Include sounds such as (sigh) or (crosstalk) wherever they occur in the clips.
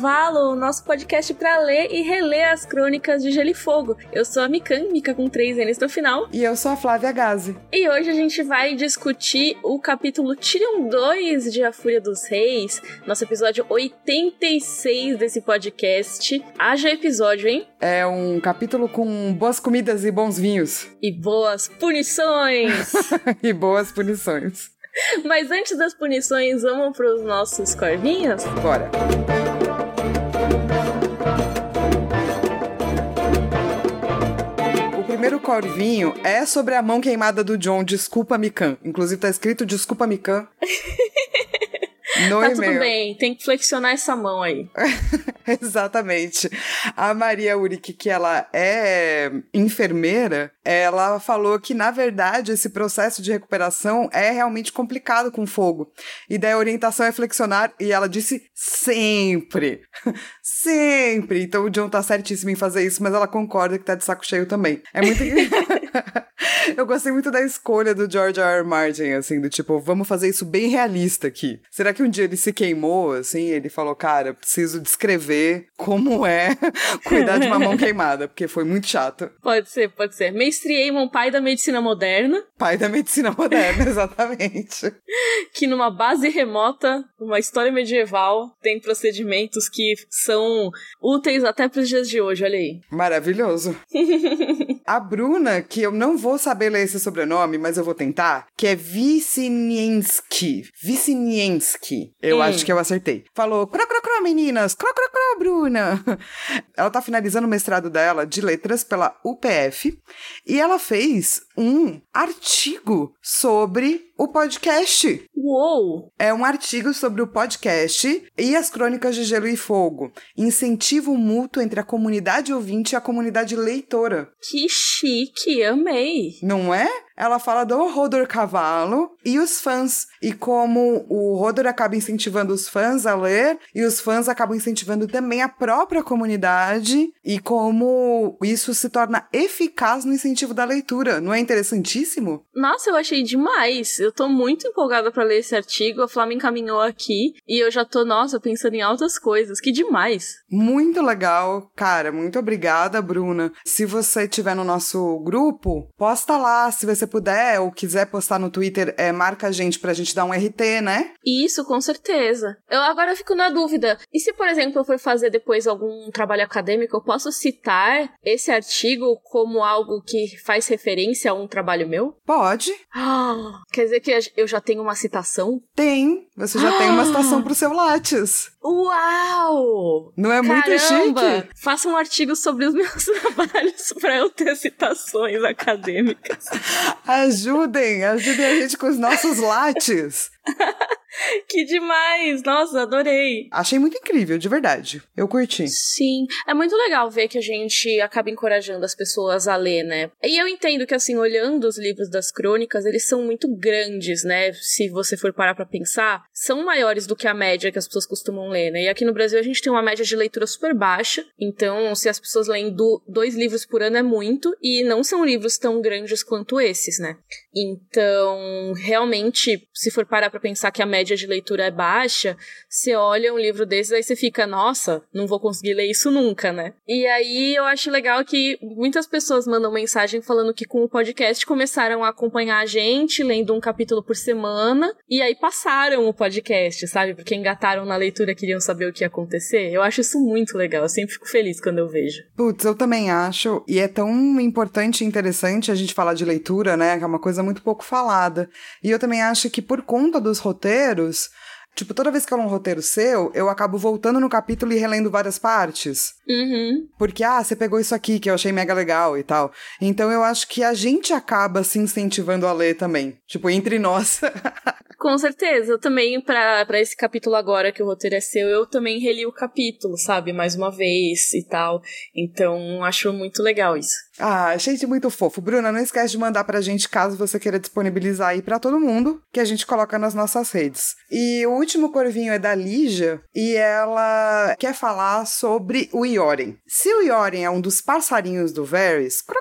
Cavalo, nosso podcast para ler e reler as crônicas de Gelo e Fogo. Eu sou a Mikan, Mika com três N's no final. E eu sou a Flávia Gazi. E hoje a gente vai discutir o capítulo Tyrion 2 de A Fúria dos Reis, nosso episódio 86 desse podcast. Haja episódio, hein? É um capítulo com boas comidas e bons vinhos. E boas punições! (laughs) e boas punições. Mas antes das punições, vamos para os nossos corvinhos? Bora! Primeiro corvinho é sobre a mão queimada do John, desculpa Mikan. Inclusive tá escrito desculpa Mikan. (laughs) No tá tudo bem, tem que flexionar essa mão aí. (laughs) Exatamente. A Maria Uric, que ela é enfermeira, ela falou que, na verdade, esse processo de recuperação é realmente complicado com fogo. E daí a orientação é flexionar, e ela disse sempre. (laughs) sempre. Então o John tá certíssimo em fazer isso, mas ela concorda que tá de saco cheio também. É muito. (laughs) (laughs) Eu gostei muito da escolha do George R. R. Martin, assim, do tipo, vamos fazer isso bem realista aqui. Será que um dia ele se queimou, assim, ele falou, cara, preciso descrever como é (laughs) cuidar de uma mão (laughs) queimada, porque foi muito chato. Pode ser, pode ser. Mestre Eamon, pai da medicina moderna. Pai da medicina moderna, exatamente. que numa base remota, uma história medieval, tem procedimentos que são úteis até para os dias de hoje, olha aí. Maravilhoso. A Bruna, que eu não vou saber ler esse sobrenome, mas eu vou tentar, que é Wisniewski. Wisniewski. Eu hum. acho que eu acertei. Falou, cro, cro, meninas, cro, cro, cro, Bruna. Ela tá finalizando o mestrado dela de letras pela UPF e ela fez um artigo sobre o podcast. Uou! É um artigo sobre o podcast e as crônicas de Gelo e Fogo. Incentivo mútuo entre a comunidade ouvinte e a comunidade leitora. Que chique, amei! Não é? Ela fala do Rodor Cavalo e os fãs. E como o Rodor acaba incentivando os fãs a ler, e os fãs acabam incentivando também a própria comunidade, e como isso se torna eficaz no incentivo da leitura. Não é interessantíssimo? Nossa, eu achei demais. Eu tô muito empolgada para ler esse artigo. A Flá me encaminhou aqui e eu já tô, nossa, pensando em altas coisas. Que demais. Muito legal, cara. Muito obrigada, Bruna. Se você estiver no nosso grupo, posta lá se você puder ou quiser postar no Twitter, é, marca a gente pra gente dar um RT, né? Isso, com certeza. Eu agora fico na dúvida. E se, por exemplo, eu for fazer depois algum trabalho acadêmico, eu posso citar esse artigo como algo que faz referência a um trabalho meu? Pode. Ah, quer dizer que eu já tenho uma citação? Tem. Você já ah. tem uma citação pro seu Lattes. Uau! Não é muito Caramba! chique? Faça um artigo sobre os meus (laughs) trabalhos para eu ter citações acadêmicas. Ajudem, ajudem a gente com os nossos lates. (laughs) que demais! Nossa, adorei! Achei muito incrível, de verdade. Eu curti. Sim, é muito legal ver que a gente acaba encorajando as pessoas a ler, né? E eu entendo que, assim, olhando os livros das crônicas, eles são muito grandes, né? Se você for parar pra pensar, são maiores do que a média que as pessoas costumam ler, né? E aqui no Brasil a gente tem uma média de leitura super baixa, então se as pessoas leem do, dois livros por ano é muito, e não são livros tão grandes quanto esses, né? Então, realmente, se for parar pra pensar que a média de leitura é baixa, você olha um livro desses aí você fica, nossa, não vou conseguir ler isso nunca, né? E aí eu acho legal que muitas pessoas mandam mensagem falando que com o podcast começaram a acompanhar a gente, lendo um capítulo por semana, e aí passaram o podcast, sabe? Porque engataram na leitura, queriam saber o que ia acontecer. Eu acho isso muito legal, eu sempre fico feliz quando eu vejo. Putz, eu também acho, e é tão importante e interessante a gente falar de leitura, né? Que é uma coisa muito pouco falada. E eu também acho que por conta dos roteiros, Tipo, toda vez que eu leio um roteiro seu, eu acabo voltando no capítulo e relendo várias partes. Uhum. Porque, ah, você pegou isso aqui que eu achei mega legal e tal. Então eu acho que a gente acaba se incentivando a ler também. Tipo, entre nós. (laughs) Com certeza. Eu também, para esse capítulo agora que o roteiro é seu, eu também reli o capítulo, sabe? Mais uma vez e tal. Então, acho muito legal isso. Ah, gente muito fofo. Bruna, não esquece de mandar pra gente caso você queira disponibilizar aí para todo mundo, que a gente coloca nas nossas redes. E o último corvinho é da Lígia, e ela quer falar sobre o Ioren. Se o Ioren é um dos passarinhos do Varys, cro,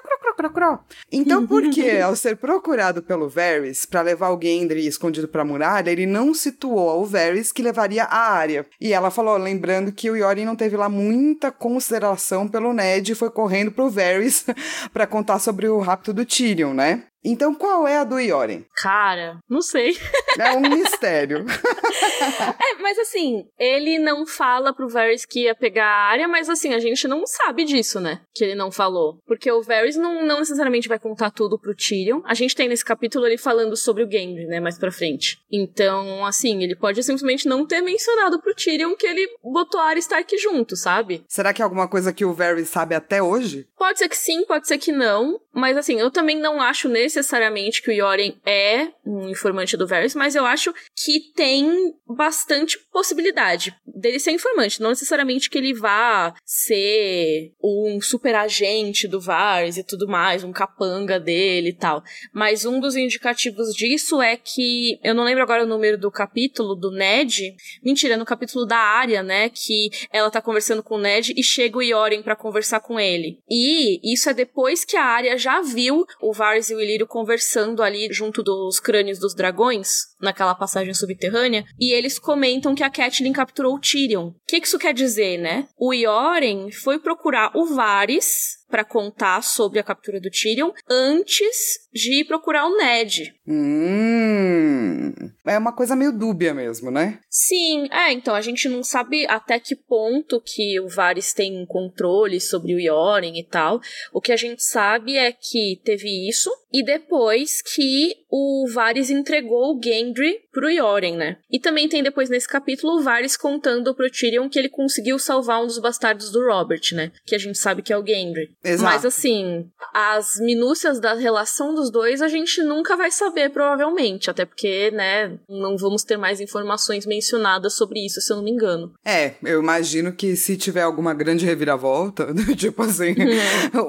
Então, por que, (laughs) ao ser procurado pelo Varys para levar o Gendry escondido pra muralha, ele não situou ao Varys que levaria a área? E ela falou, lembrando que o Yoren não teve lá muita consideração pelo Ned e foi correndo pro Varys (laughs) para contar sobre o rapto do Tyrion, né? Então, qual é a do Yoren? Cara, não sei. É um mistério. (laughs) (laughs) é, mas assim, ele não fala pro Varys que ia pegar a área, mas assim, a gente não sabe disso, né? Que ele não falou. Porque o Varys não, não necessariamente vai contar tudo pro Tyrion. A gente tem nesse capítulo ele falando sobre o Gendry, né? Mais pra frente. Então, assim, ele pode simplesmente não ter mencionado pro Tyrion que ele botou a Arya Stark junto, sabe? Será que é alguma coisa que o Varys sabe até hoje? Pode ser que sim, pode ser que não. Mas assim, eu também não acho necessariamente que o Yoren é um informante do Varys, mas eu acho que tem bastante possibilidade dele ser informante. Não necessariamente que ele vá ser um super agente do Varys e tudo mais, um capanga dele e tal. Mas um dos indicativos disso é que, eu não lembro agora o número do capítulo do Ned. Mentira, no capítulo da Arya, né? Que ela tá conversando com o Ned e chega o Yoren para conversar com ele. E isso é depois que a Arya já viu o Varys e o Illyrio conversando ali junto dos crânios dos dragões, naquela passagem subterrânea, e eles comentam que a Catelyn capturou o Tyrion. O que isso quer dizer, né? O Yoren foi procurar o Varys para contar sobre a captura do Tyrion antes de procurar o Ned. Hum, é uma coisa meio dúbia mesmo, né? Sim, é, então a gente não sabe até que ponto que o Varys tem controle sobre o Yoren e tal. O que a gente sabe é que teve isso e depois que o Varys entregou o Gendry pro Yoren, né? E também tem depois nesse capítulo o Varys contando pro Tyrion que ele conseguiu salvar um dos bastardos do Robert, né? Que a gente sabe que é o Gendry. Exato. Mas assim, as minúcias da relação dos dois a gente nunca vai saber, provavelmente. Até porque, né, não vamos ter mais informações mencionadas sobre isso, se eu não me engano. É, eu imagino que se tiver alguma grande reviravolta, (laughs) tipo assim,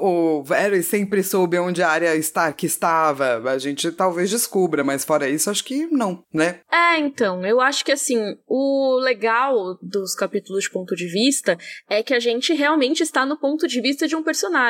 o Varys sempre soube onde a área está, que estava, a gente talvez descubra, mas fora isso, acho que não, né? É, então, eu acho que assim, o legal dos capítulos de ponto de vista é que a gente realmente está no ponto de vista de um personagem.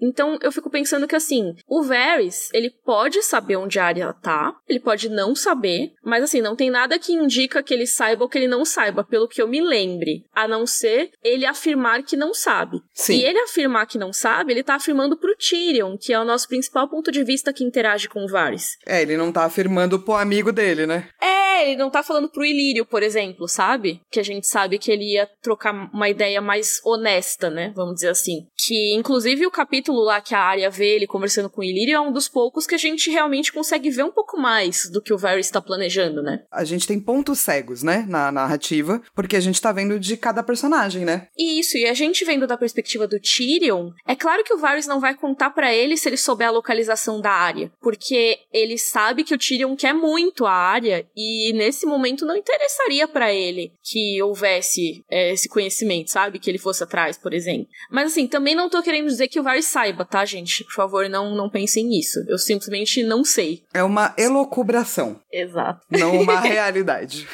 Então, eu fico pensando que assim, o Varys, ele pode saber onde a área tá, ele pode não saber, mas assim, não tem nada que indica que ele saiba ou que ele não saiba, pelo que eu me lembre, a não ser ele afirmar que não sabe. Sim. E ele afirmar que não sabe, ele tá afirmando pro Tyrion, que é o nosso principal ponto de vista que interage com o Varys. É, ele não tá afirmando pro amigo dele, né? É, ele não tá falando pro Ilírio, por exemplo, sabe? Que a gente sabe que ele ia trocar uma ideia mais honesta, né? Vamos dizer assim. Que, inclusive, o capítulo lá que a Arya vê ele conversando com o Ilírio é um dos poucos que a gente realmente consegue ver um pouco mais do que o Varys está planejando, né? A gente tem pontos cegos, né, na narrativa, porque a gente tá vendo de cada personagem, né? Isso, e a gente vendo da perspectiva do Tyrion, é claro que o Varys não vai contar para ele se ele souber a localização da área, porque ele sabe que o Tyrion quer muito a área e nesse momento não interessaria para ele que houvesse é, esse conhecimento, sabe? Que ele fosse atrás, por exemplo. Mas assim, também não tô querendo dizer que o Varys saiba, tá, gente? Por favor, não, não pensem nisso. Eu simplesmente não sei. É uma elocubração. Exato. Não uma (laughs) realidade.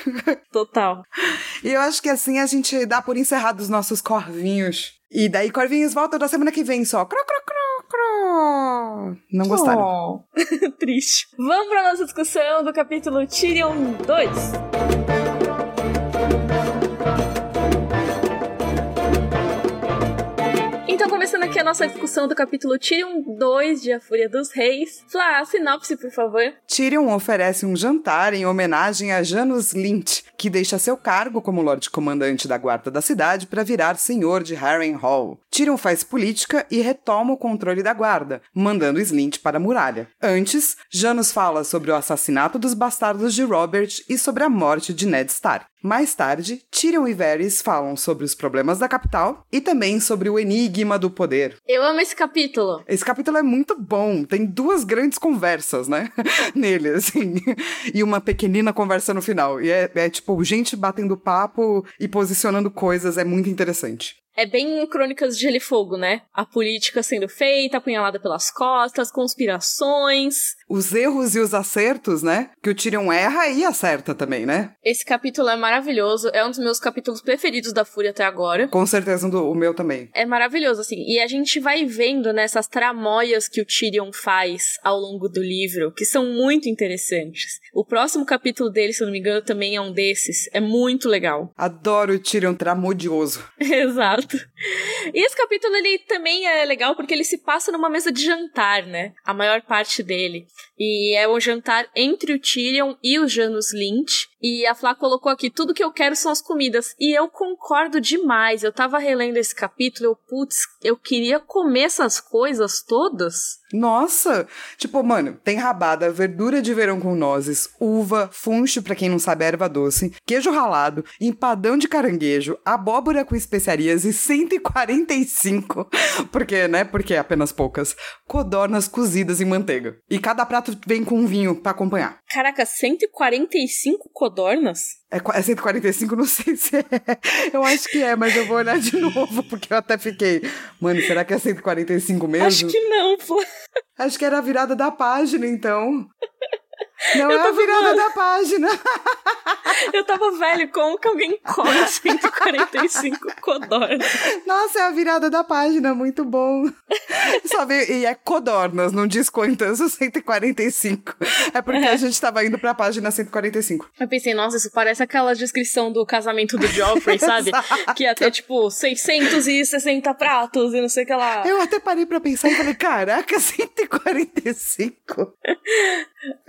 Total. E eu acho que assim a gente dá por encerrado os nossos corvinhos. E daí, corvinhos voltam da semana que vem só. Cro, cro, cro, cro. Não gostaram. Oh, (laughs) triste. Vamos pra nossa discussão do capítulo Tyrion 2. Começando aqui a nossa discussão do capítulo Tyrion 2 de A Fúria dos Reis. Flá, sinopse, por favor. Tyrion oferece um jantar em homenagem a Janus Lint, que deixa seu cargo como Lorde Comandante da Guarda da cidade para virar senhor de Harrenhal. Tyrion faz política e retoma o controle da guarda, mandando Slint para a muralha. Antes, Janus fala sobre o assassinato dos bastardos de Robert e sobre a morte de Ned Stark. Mais tarde, Tyrion e Varys falam sobre os problemas da capital e também sobre o enigma do poder. Eu amo esse capítulo. Esse capítulo é muito bom, tem duas grandes conversas, né? (laughs) Nele, assim. E uma pequenina conversa no final. E é, é tipo, gente batendo papo e posicionando coisas, é muito interessante. é bem crônicas de Gelo e Fogo, né? A política sendo feita, apunhalada pelas costas, conspirações. Os erros e os acertos, né? Que o Tyrion erra e acerta também, né? Esse capítulo é maravilhoso, é um dos meus capítulos preferidos da Fúria até agora. Com certeza do, o meu também. É maravilhoso, assim. E a gente vai vendo nessas né, tramóias que o Tyrion faz ao longo do livro, que são muito interessantes. O próximo capítulo dele, se eu não me engano, também é um desses. É muito legal. (laughs) Adoro o Tyrion tramodioso. Exato. E esse capítulo, ele também é legal porque ele se passa numa mesa de jantar, né? A maior parte dele. E é um jantar entre o Tyrion e o Janus Lynch. E a Flá colocou aqui: tudo que eu quero são as comidas. E eu concordo demais. Eu tava relendo esse capítulo, eu, putz, eu queria comer essas coisas todas. Nossa! Tipo, mano, tem rabada, verdura de verão com nozes, uva, funcho, pra quem não sabe, erva doce, queijo ralado, empadão de caranguejo, abóbora com especiarias e 145, (laughs) porque, né, porque é apenas poucas, codornas cozidas em manteiga. E cada prato vem com um vinho para acompanhar. Caraca, 145 codornas? É, é 145, não sei se é. Eu acho que é, mas eu vou olhar de (laughs) novo, porque eu até fiquei. Mano, será que é 145 mesmo? Acho que não, pô. Acho que era a virada da página, então. Não eu é a virada falando... da página. (laughs) Eu tava velho, como que alguém come 145 codornas? Nossa, é a virada da página, muito bom. (laughs) Só veio, e é codornas, não diz quantas, (laughs) 145. É porque é. a gente tava indo pra página 145. Eu pensei, nossa, isso parece aquela descrição do casamento do Joffrey, sabe? que ia ter, tipo, 660 pratos e não sei o que lá. Eu até parei pra pensar e falei, caraca, 145.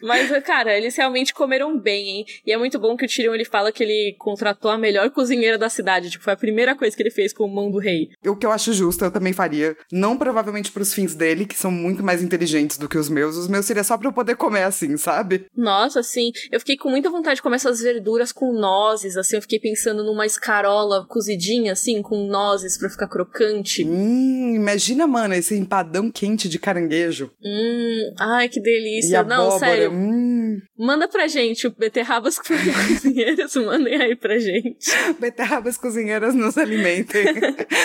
Mas, cara, eles realmente comeram bem, hein? E é muito bom que o Tyrion ele fala que ele contratou a melhor cozinheira da cidade. Tipo, foi a primeira coisa que ele fez com o mão do rei. O que eu acho justo, eu também faria. Não provavelmente pros fins dele, que são muito mais inteligentes do que os meus. Os meus seria só pra eu poder comer assim, sabe? Nossa, sim. Eu fiquei com muita vontade de comer essas verduras com nozes, assim. Eu fiquei pensando numa escarola cozidinha, assim, com nozes pra ficar crocante. Hum, imagina, mano, esse empadão quente de caranguejo. Hum, ai, que delícia. Não, sério. Hum. Manda pra gente o Beterrabas (laughs) Cozinheiras, mandem aí pra gente. Beterrabas Cozinheiras nos alimentem.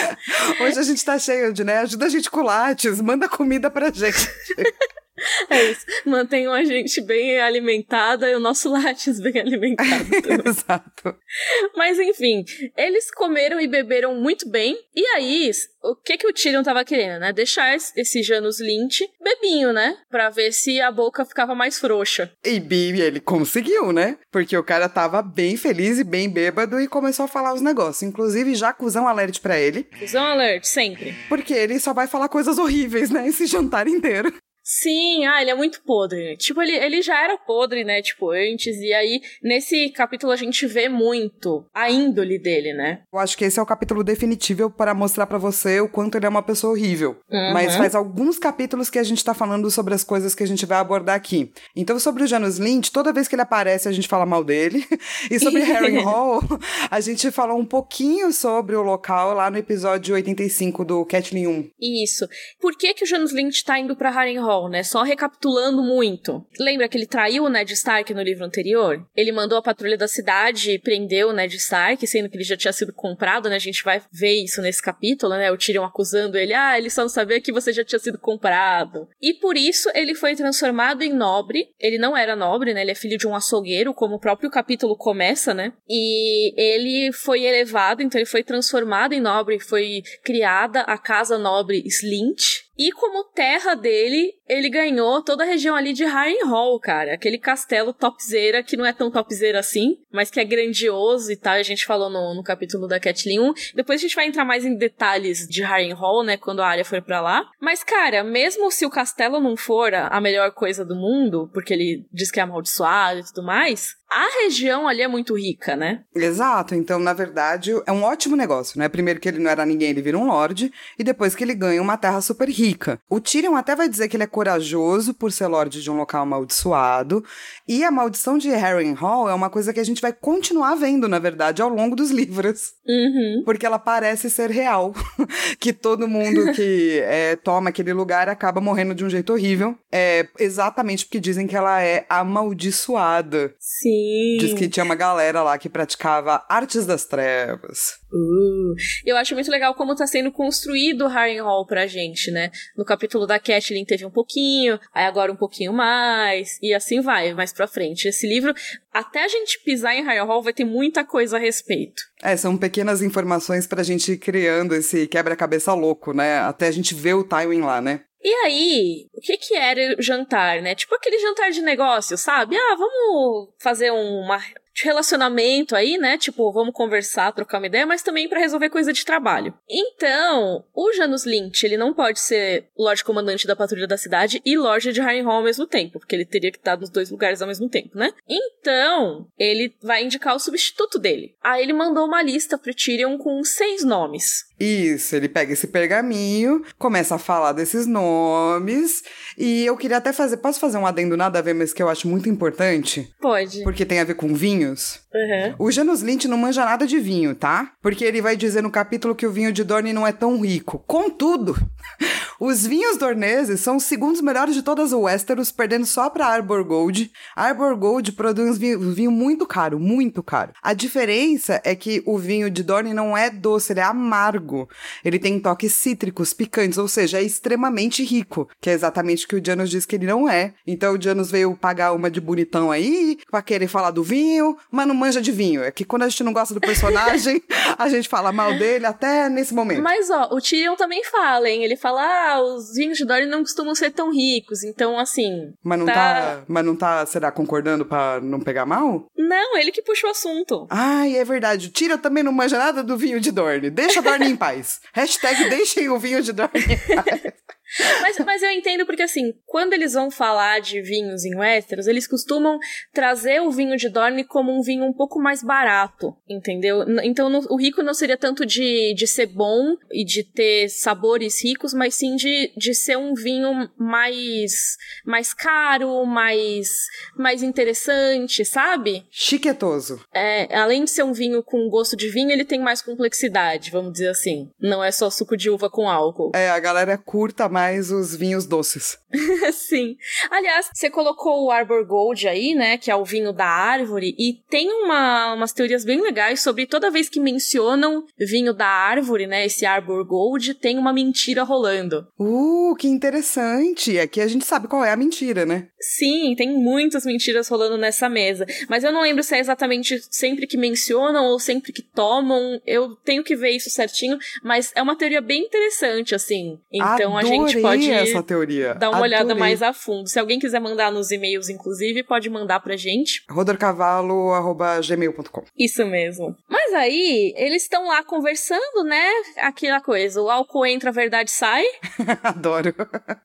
(laughs) Hoje a gente tá cheio de, né? Ajuda a gente com lattes, manda comida pra gente. (laughs) (laughs) É isso. Mantenham a gente bem alimentada e o nosso (laughs) látis bem alimentado. (laughs) Exato. Mas enfim, eles comeram e beberam muito bem. E aí, o que que o Tyrion tava querendo, né? Deixar esse Janus Lynch bebinho, né? Pra ver se a boca ficava mais frouxa. E Bibi, ele conseguiu, né? Porque o cara tava bem feliz e bem bêbado e começou a falar os negócios. Inclusive, já cuzão alert pra ele. Cusão alert, sempre. Porque ele só vai falar coisas horríveis, né? Esse jantar inteiro. Sim, ah, ele é muito podre. Tipo, ele, ele já era podre, né? Tipo, antes. E aí, nesse capítulo, a gente vê muito a índole dele, né? Eu acho que esse é o capítulo definitivo para mostrar para você o quanto ele é uma pessoa horrível. Uhum. Mas faz alguns capítulos que a gente tá falando sobre as coisas que a gente vai abordar aqui. Então, sobre o Janus Lynch, toda vez que ele aparece, a gente fala mal dele. (laughs) e sobre (laughs) Harry Hall, a gente falou um pouquinho sobre o local lá no episódio 85 do Catlin 1. Isso. Por que, que o Janus Lynch tá indo pra Harry Hall? Né? Só recapitulando muito. Lembra que ele traiu o Ned Stark no livro anterior? Ele mandou a patrulha da cidade e prendeu o Ned Stark, sendo que ele já tinha sido comprado, né? A gente vai ver isso nesse capítulo, né? O Tyrion acusando ele, ah, ele só não sabia que você já tinha sido comprado. E por isso ele foi transformado em nobre. Ele não era nobre, né? Ele é filho de um açougueiro, como o próprio capítulo começa, né? E ele foi elevado, então ele foi transformado em nobre, foi criada a casa nobre Slint, e como terra dele, ele ganhou toda a região ali de Harrenhal, cara. Aquele castelo topzera, que não é tão topzera assim, mas que é grandioso e tal. A gente falou no, no capítulo da Catelyn 1. Depois a gente vai entrar mais em detalhes de Harrenhal, né, quando a área for para lá. Mas, cara, mesmo se o castelo não for a melhor coisa do mundo, porque ele diz que é amaldiçoado e tudo mais, a região ali é muito rica, né? Exato. Então, na verdade, é um ótimo negócio, né? Primeiro que ele não era ninguém, ele vira um lord, e depois que ele ganha uma terra super rica. O Tyrion até vai dizer que ele é corajoso por ser lord de um local amaldiçoado, e a maldição de Harrenhal é uma coisa que a gente vai continuar vendo, na verdade, ao longo dos livros. Uhum. Porque ela parece ser real. (laughs) que todo mundo que (laughs) é, toma aquele lugar acaba morrendo de um jeito horrível. É exatamente porque dizem que ela é amaldiçoada. Sim. Diz que tinha uma galera lá que praticava artes das trevas. Uh, eu acho muito legal como tá sendo construído o Harrenhal pra gente, né? No capítulo da Catelyn teve um pouquinho, aí agora um pouquinho mais, e assim vai, mais pra frente. Esse livro, até a gente pisar em Harrenhal, vai ter muita coisa a respeito. É, são pequenas informações pra gente ir criando esse quebra-cabeça louco, né? Até a gente ver o timing lá, né? E aí, o que que era o jantar, né? Tipo aquele jantar de negócio, sabe? Ah, vamos fazer uma de relacionamento aí, né? Tipo, vamos conversar, trocar uma ideia, mas também para resolver coisa de trabalho. Então, o Janus Lynch, ele não pode ser Lorde Comandante da Patrulha da Cidade e Lorde de Harrenhal ao mesmo tempo, porque ele teria que estar nos dois lugares ao mesmo tempo, né? Então, ele vai indicar o substituto dele. Aí ele mandou uma lista pro Tyrion com seis nomes. Isso, ele pega esse pergaminho, começa a falar desses nomes, e eu queria até fazer. Posso fazer um adendo nada a ver, mas que eu acho muito importante? Pode. Porque tem a ver com vinhos. Uhum. O Janus Lynch não manja nada de vinho, tá? Porque ele vai dizer no capítulo que o vinho de Dorne não é tão rico. Contudo, (laughs) os vinhos dorneses são os segundos melhores de todas as Westeros, perdendo só pra Arbor Gold. Arbor Gold produz vinho, vinho muito caro, muito caro. A diferença é que o vinho de Dorne não é doce, ele é amargo. Ele tem toques cítricos, picantes, ou seja, é extremamente rico, que é exatamente o que o Janus diz que ele não é. Então o Janus veio pagar uma de bonitão aí, pra querer falar do vinho, mas não manja de vinho. É que quando a gente não gosta do personagem, (laughs) a gente fala mal dele até nesse momento. Mas ó, o Tyrion também fala, hein? Ele fala, ah, os vinhos de Dorne não costumam ser tão ricos, então assim. Mas não tá, tá mas não tá, será, concordando pra não pegar mal? Não, ele que puxa o assunto. Ai, é verdade. Tyrion também não manja nada do vinho de Dorne. Deixa Dorne em paz. (laughs) Hashtag deixem o vinho de Dorne em paz. Mas, mas eu entendo porque, assim, quando eles vão falar de vinhos em Westeros, eles costumam trazer o vinho de Dorne como um vinho um pouco mais barato, entendeu? Então, no, o rico não seria tanto de, de ser bom e de ter sabores ricos, mas sim de, de ser um vinho mais, mais caro, mais, mais interessante, sabe? Chiquetoso. É, além de ser um vinho com gosto de vinho, ele tem mais complexidade, vamos dizer assim. Não é só suco de uva com álcool. É, a galera curta mais mais os vinhos doces. (laughs) Sim. Aliás, você colocou o Arbor Gold aí, né? Que é o vinho da árvore. E tem uma, umas teorias bem legais sobre toda vez que mencionam vinho da árvore, né? Esse Arbor Gold, tem uma mentira rolando. Uh, que interessante. Aqui a gente sabe qual é a mentira, né? Sim, tem muitas mentiras rolando nessa mesa. Mas eu não lembro se é exatamente sempre que mencionam ou sempre que tomam. Eu tenho que ver isso certinho. Mas é uma teoria bem interessante, assim. Então Adorei. a gente pode essa teoria. dar uma Adorei. olhada mais a fundo. Se alguém quiser mandar nos e-mails, inclusive, pode mandar pra gente. rodorcavalo.gmail.com Isso mesmo. Mas aí, eles estão lá conversando, né? Aquela coisa, o álcool entra, a verdade sai. (laughs) Adoro.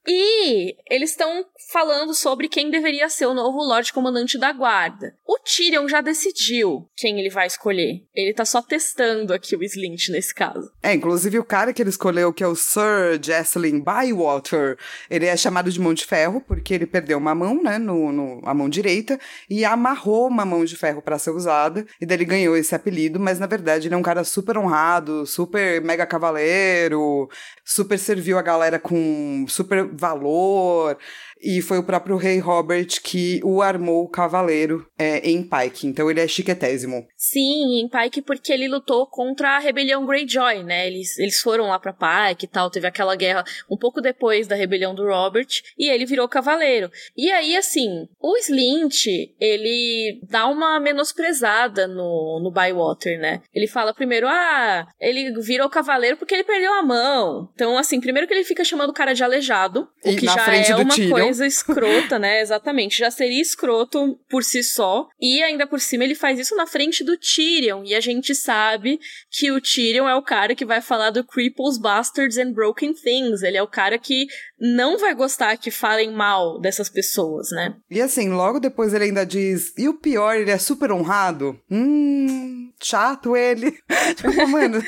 E eles estão falando sobre quem deveria ser o novo Lorde Comandante da Guarda. O Tyrion já decidiu quem ele vai escolher. Ele tá só testando aqui o Slint nesse caso. É, inclusive o cara que ele escolheu, que é o Sir Jesselyn Bywater, ele é chamado de mão de ferro porque ele perdeu uma mão, né, no, no a mão direita, e amarrou uma mão de ferro para ser usada, e daí ele ganhou esse apelido, mas na verdade ele é um cara super honrado, super mega cavaleiro, super serviu a galera com super valor. E foi o próprio rei Robert que o armou o cavaleiro é, em Pike. Então ele é chiquetésimo. Sim, em Pike porque ele lutou contra a rebelião Greyjoy, né? Eles, eles foram lá pra Pike e tal. Teve aquela guerra um pouco depois da rebelião do Robert. E ele virou cavaleiro. E aí, assim, o Slint, ele dá uma menosprezada no, no Bywater, né? Ele fala primeiro, ah, ele virou cavaleiro porque ele perdeu a mão. Então, assim, primeiro que ele fica chamando o cara de aleijado. E o que na já é uma Tyrion. coisa coisa (laughs) escrota, né? Exatamente. Já seria escroto por si só. E ainda por cima ele faz isso na frente do Tyrion. E a gente sabe que o Tyrion é o cara que vai falar do Cripples, Bastards and Broken Things. Ele é o cara que não vai gostar que falem mal dessas pessoas, né? E assim, logo depois ele ainda diz: e o pior, ele é super honrado? Hum, chato ele. (laughs) tipo, mano,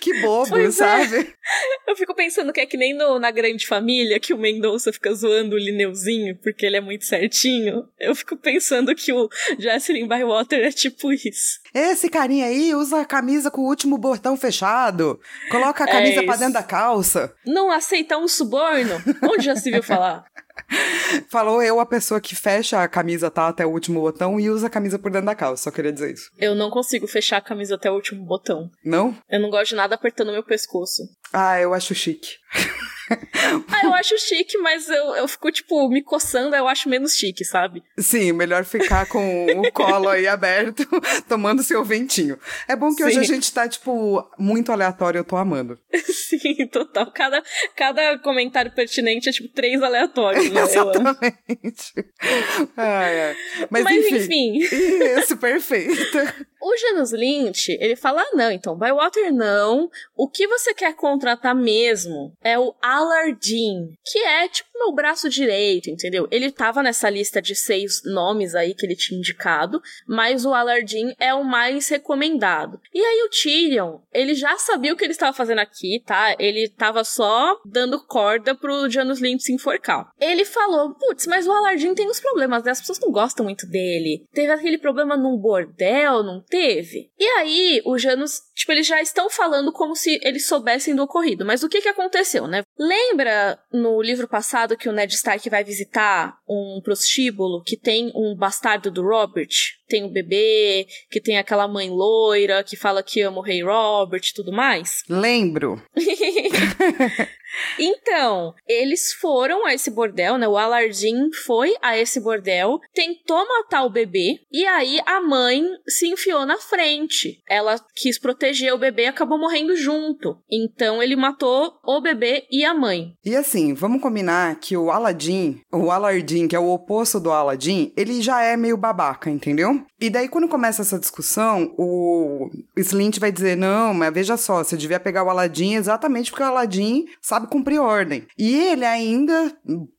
que bobo, Pois é. Eu fico pensando que é que nem no- na Grande Família, que o Mendonça fica zoando o Lineuzinho porque ele é muito certinho. Eu fico pensando que o Jocelyn Bywater é tipo isso. Esse carinha aí usa a camisa com o último botão fechado. Coloca a camisa É pra dentro da calça. Não aceita um suborno? Onde já se viu falar? (laughs) Falou eu, a pessoa que fecha a camisa, tá, até o último botão e usa a camisa por dentro da calça, só queria dizer isso. Eu não consigo fechar a camisa até o último botão. Não? Eu não gosto de nada apertando meu pescoço. Ah, eu acho chique. (laughs) (laughs) ah, eu acho chique, mas eu, eu fico, tipo, me coçando, eu acho menos chique, sabe? Sim, melhor ficar com o (laughs) colo aí aberto, tomando seu ventinho. É bom que Sim. hoje a gente tá, tipo, muito aleatório, eu tô amando. (laughs) Sim, total. Cada, cada comentário pertinente é, tipo, três aleatórios, né? Exatamente. Ai, ai. Mas, Mas enfim, enfim. Isso, perfeito. O Janus Lynch, ele fala: ah, não, então, Bywater não. O que você quer contratar mesmo é o Alardin, que é tipo meu braço direito, entendeu? Ele tava nessa lista de seis nomes aí que ele tinha indicado, mas o Alardin é o mais recomendado. E aí o Tyrion, ele já sabia o que ele estava fazendo aqui, tá? Ele tava só dando corda pro Janus Lynch se enforcar. Ele falou: putz, mas o Alardin tem uns problemas, né? As pessoas não gostam muito dele. Teve aquele problema num bordel, não teve. E aí, o Janus, tipo, eles já estão falando como se eles soubessem do ocorrido. Mas o que que aconteceu, né? Lembra no livro passado que o Ned Stark vai visitar um prostíbulo que tem um bastardo do Robert? Tem um bebê, que tem aquela mãe loira, que fala que ama o rei Robert e tudo mais? (laughs) Lembro. Então, eles foram a esse bordel, né? O Alardin foi a esse bordel, tentou matar o bebê, e aí a mãe se enfiou na frente. Ela quis proteger o bebê e acabou morrendo junto. Então ele matou o bebê e a mãe. E assim, vamos combinar que o Aladdin, o Alardin, que é o oposto do Aladdin, ele já é meio babaca, entendeu? E daí quando começa essa discussão, o Slint vai dizer: "Não, mas veja só, você devia pegar o Aladdin exatamente porque o Aladdin sabe cumprir ordem". E ele ainda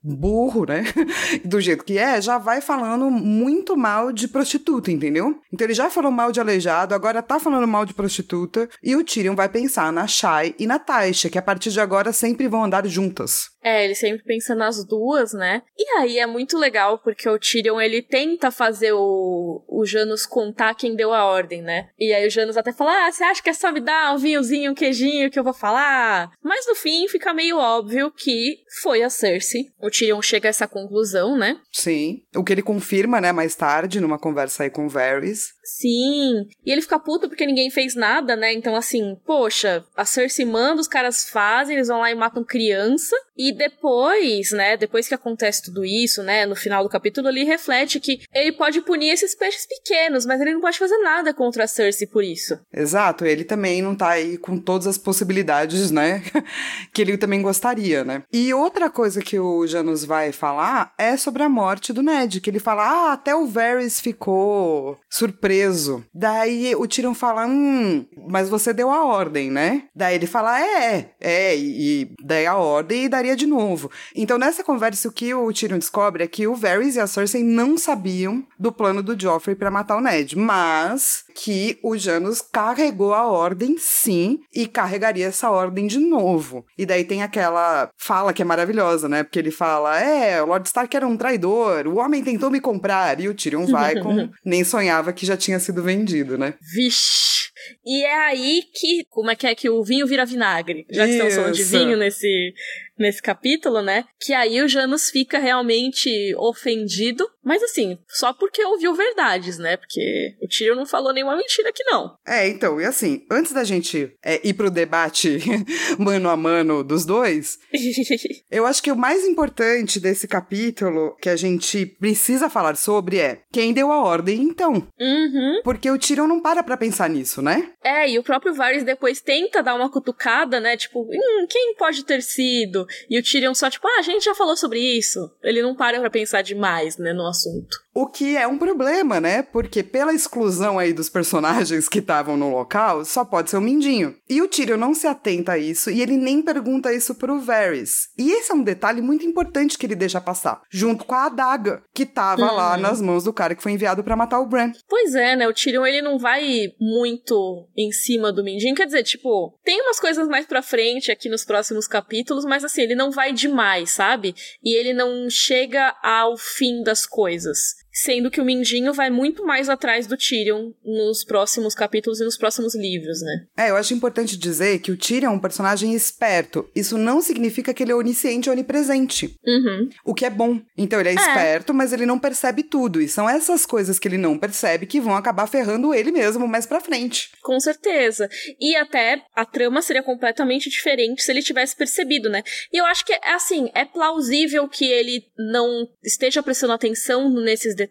burro, né? (laughs) Do jeito que é, já vai falando muito mal de prostituta, entendeu? Então ele já falou mal de aleijado, agora tá falando mal de prostituta, e o Tyrion vai pensar na Shai e na Taisha, que a partir de agora sempre vão andar juntas. É, ele sempre pensa nas duas, né? E aí é muito legal porque o Tyrion ele tenta fazer o, o Janus contar quem deu a ordem, né? E aí o Janus até fala: Ah, você acha que é só me dar um vinhozinho, um queijinho que eu vou falar? Mas no fim fica meio óbvio que foi a Cersei. O Tyrion chega a essa conclusão, né? Sim. O que ele confirma, né, mais tarde, numa conversa aí com o Varys. Sim. E ele fica puto porque ninguém fez nada, né? Então, assim, poxa, a Cersei manda, os caras fazem, eles vão lá e matam criança. E depois, né, depois que acontece tudo isso, né, no final do capítulo, ele reflete que ele pode punir esses peixes pequenos, mas ele não pode fazer nada contra a Cersei por isso. Exato, ele também não tá aí com todas as possibilidades, né, (laughs) que ele também gostaria, né. E outra coisa que o Janus vai falar é sobre a morte do Ned, que ele fala, ah, até o Varys ficou surpreso. Daí o Tyrion fala, hum, mas você deu a ordem, né? Daí ele fala, é, é, e, e daí a ordem e daria de novo. Então, nessa conversa, o que o Tyrion descobre é que o Varys e a Cersei não sabiam do plano do Joffrey para matar o Ned, mas que o Janus carregou a ordem sim e carregaria essa ordem de novo. E daí tem aquela fala que é maravilhosa, né? Porque ele fala: "É, o Lord Stark era um traidor, o homem tentou me comprar". E o Tyrion vai com (laughs) nem sonhava que já tinha sido vendido, né? Vixe. E é aí que, como é que é que o vinho vira vinagre? Já que estamos falando de vinho nesse nesse capítulo, né? Que aí o Janus fica realmente ofendido, mas assim, só porque ouviu verdades, né? Porque o Tyrion não falou nenhuma mentira aqui, não. É, então, e assim, antes da gente é, ir pro debate (laughs) mano a mano dos dois, (laughs) eu acho que o mais importante desse capítulo que a gente precisa falar sobre é quem deu a ordem, então. Uhum. Porque o Tyrion não para pra pensar nisso, né? É, e o próprio Varys depois tenta dar uma cutucada, né? Tipo, hum, quem pode ter sido? E o Tyrion só, tipo, ah, a gente já falou sobre isso. Ele não para pra pensar demais, né, no assunto. O que é um problema, né? Porque pela exclusão aí dos personagens que estavam no local, só pode ser o Mindinho. E o Tyrion não se atenta a isso e ele nem pergunta isso pro Varys. E esse é um detalhe muito importante que ele deixa passar, junto com a adaga que tava uhum. lá nas mãos do cara que foi enviado para matar o Bran. Pois é, né? O Tyrion ele não vai muito em cima do Mindinho, quer dizer, tipo, tem umas coisas mais pra frente aqui nos próximos capítulos, mas assim, ele não vai demais, sabe? E ele não chega ao fim das coisas. Sendo que o Mindinho vai muito mais atrás do Tyrion nos próximos capítulos e nos próximos livros, né? É, eu acho importante dizer que o Tyrion é um personagem esperto. Isso não significa que ele é onisciente ou onipresente. Uhum. O que é bom. Então ele é, é, esperto, mas ele não percebe tudo. E são essas coisas que ele não percebe que vão acabar ferrando ele mesmo mais pra frente. Com certeza. E até a trama seria completamente diferente se ele tivesse percebido, né? E eu acho que, assim, é plausível que ele não esteja prestando atenção nesses detalhes,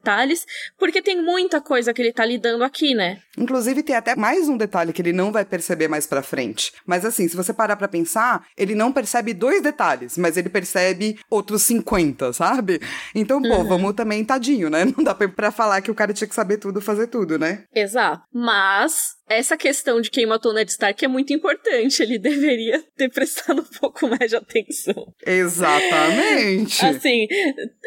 porque tem muita coisa que ele tá lidando aqui, né? Inclusive, tem até mais um detalhe que ele não vai perceber mais pra frente. Mas assim, se você parar pra pensar, ele não percebe dois detalhes, mas ele percebe outros 50, sabe? Então, pô, uhum. vamos também, tadinho, né? (laughs) Não dá pra falar que o cara tinha que saber tudo, fazer tudo, né? Exato. Mas essa questão de quem matou Ned Stark é muito importante. Ele (laughs) deveria ter prestado um pouco mais de atenção. Exatamente. assim,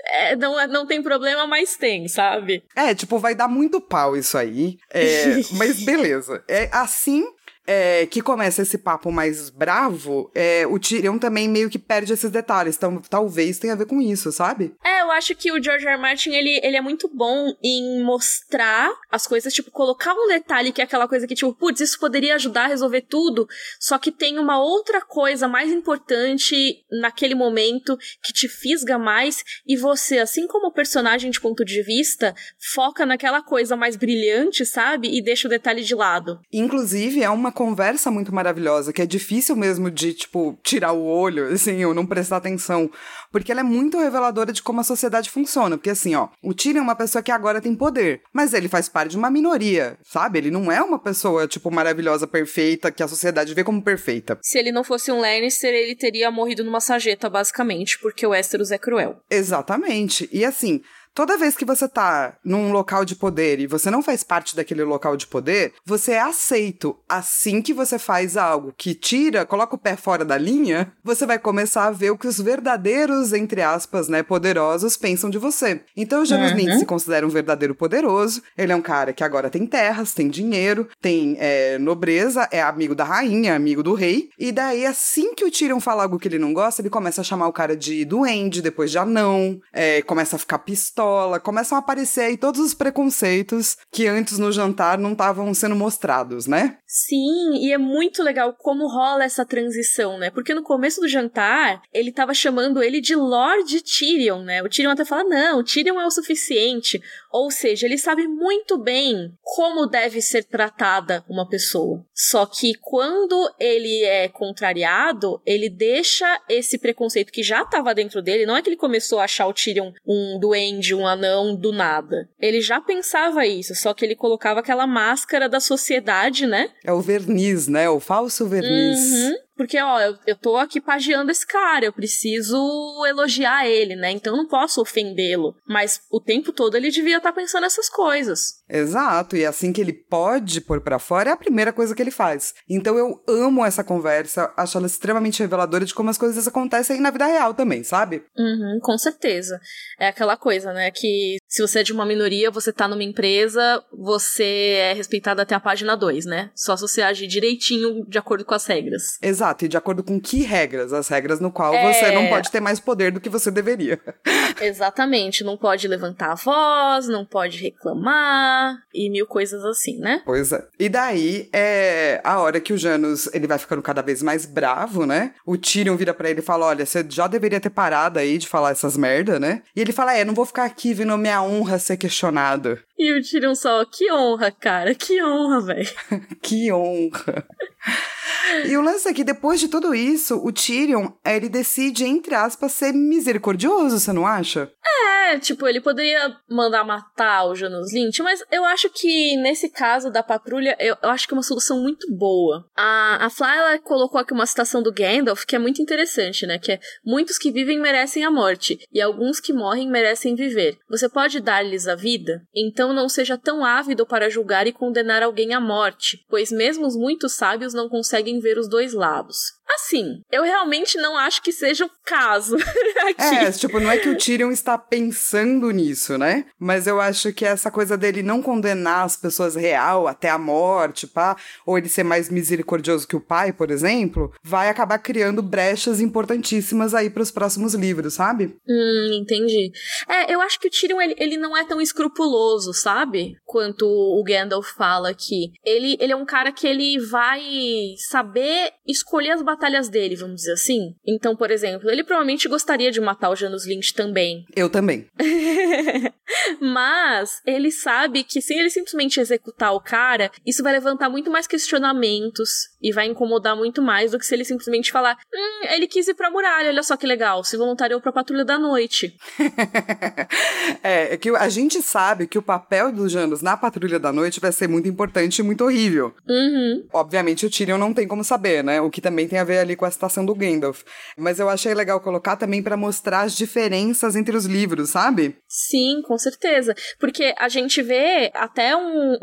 é, não, é, não tem problema, mas tem, sabe? É, tipo, vai dar muito pau isso aí. É, (laughs) mas beleza. É assim é, que começa esse papo mais bravo, é, o Tyrion também meio que perde esses detalhes. Então, talvez tenha a ver com isso, sabe? É, eu acho que o George R. R. Martin, ele, ele é muito bom em mostrar as coisas, tipo, colocar um detalhe que é aquela coisa que, tipo, putz, isso poderia ajudar a resolver tudo, só que tem uma outra coisa mais importante naquele momento que te fisga mais, e você, assim como personagem de ponto de vista, foca naquela coisa mais brilhante, sabe? E deixa o detalhe de lado. Inclusive, é uma conversa muito maravilhosa, que é difícil mesmo de, tipo, tirar o olho, assim, ou não prestar atenção. Porque ela é muito reveladora de como a sociedade funciona. Porque, assim, ó, o Tyrion é uma pessoa que agora tem poder, mas ele faz parte de uma minoria, sabe? Ele não é uma pessoa, tipo, maravilhosa, perfeita, que a sociedade vê como perfeita. Se ele não fosse um Lannister, ele teria morrido numa sarjeta, basicamente, porque o Westeros é cruel. Exatamente. E, assim, Toda vez que você tá num local de poder e você não faz parte daquele local de poder, você é aceito. Assim que você faz algo que tira, coloca o pé fora da linha, você vai começar a ver o que os verdadeiros, entre aspas, né, poderosos pensam de você. Então o Janus uhum. se considera um verdadeiro poderoso. Ele é um cara que agora tem terras, tem dinheiro, tem é, nobreza, é amigo da rainha, amigo do rei. E daí, assim que o Tyrion fala algo que ele não gosta, ele começa a chamar o cara de duende, depois de anão, é, começa a ficar pistola pistola, começam a aparecer aí todos os preconceitos que antes no jantar não estavam sendo mostrados, né? Sim, e é muito legal como rola essa transição, né? Porque no começo do jantar, ele tava chamando ele de Lord Tyrion, né? O Tyrion até fala: não, Tyrion é o suficiente. Ou seja, ele sabe muito bem como deve ser tratada uma pessoa. Só que quando ele é contrariado, ele deixa esse preconceito que já estava dentro dele. Não é que ele começou a achar o Tyrion um duende, um anão do nada. Ele já pensava isso, só que ele colocava aquela máscara da sociedade, né? É o verniz, né? O falso verniz. Uhum. Porque, ó, eu, eu tô aqui pagiando esse cara, eu preciso elogiar ele, né? Então eu não posso ofendê-lo. Mas o tempo todo ele devia estar tá pensando essas coisas. Exato, e assim que ele pode pôr para fora, é a primeira coisa que ele faz. Então eu amo essa conversa, acho ela extremamente reveladora de como as coisas acontecem na vida real também, sabe? Uhum, com certeza. É aquela coisa, né? Que se você é de uma minoria, você tá numa empresa, você é respeitado até a página 2, né? Só se você agir direitinho de acordo com as regras. Exato, e de acordo com que regras? As regras no qual é... você não pode ter mais poder do que você deveria. (laughs) Exatamente, não pode levantar a voz, não pode reclamar e mil coisas assim, né? Pois é. E daí é a hora que o Janus ele vai ficando cada vez mais bravo, né? O Tyrion vira para ele e fala: Olha, você já deveria ter parado aí de falar essas merda, né? E ele fala: É, não vou ficar aqui vendo minha honra ser questionada. E o Tyrion só: Que honra, cara, que honra, velho. (laughs) que honra. E o lance é que depois de tudo isso, o Tyrion, ele decide, entre aspas, ser misericordioso, você não acha? É, tipo, ele poderia mandar matar o Janus Lynch, mas eu acho que nesse caso da patrulha, eu, eu acho que é uma solução muito boa. A, a Fly, ela colocou aqui uma citação do Gandalf que é muito interessante, né? Que é, muitos que vivem merecem a morte, e alguns que morrem merecem viver. Você pode dar-lhes a vida? Então não seja tão ávido para julgar e condenar alguém à morte, pois mesmo os muito sábios não conseguem ver os dois lados. Assim, eu realmente não acho que seja o caso (laughs) aqui. É, tipo, não é que o Tyrion está pensando nisso, né? Mas eu acho que essa coisa dele não condenar as pessoas real até a morte, pá, ou ele ser mais misericordioso que o pai, por exemplo, vai acabar criando brechas importantíssimas aí para os próximos livros, sabe? Hum, entendi. É, eu acho que o Tyrion, ele, ele não é tão escrupuloso, sabe? Quanto o Gandalf fala aqui. Ele, ele é um cara que ele vai saber escolher as batalhas dele, vamos dizer assim. Então, por exemplo, ele provavelmente gostaria de matar o Janus Lynch também. (laughs) Eu também. Mas ele sabe que se ele simplesmente executar o cara, isso vai levantar muito mais questionamentos e vai incomodar muito mais do que se ele simplesmente falar: Hum, ele quis ir pra muralha, olha só que legal, se voluntariou pra patrulha da noite. (laughs) é, é que a gente sabe que o papel dos Janus na patrulha da noite vai ser muito importante e muito horrível. Uhum. Obviamente o Tyrion não tem como saber, né? O que também tem a ver ali com a citação do Gandalf. Mas eu achei legal colocar também para mostrar as diferenças entre os livros, sabe? Sim, com certeza. Porque a gente vê até um,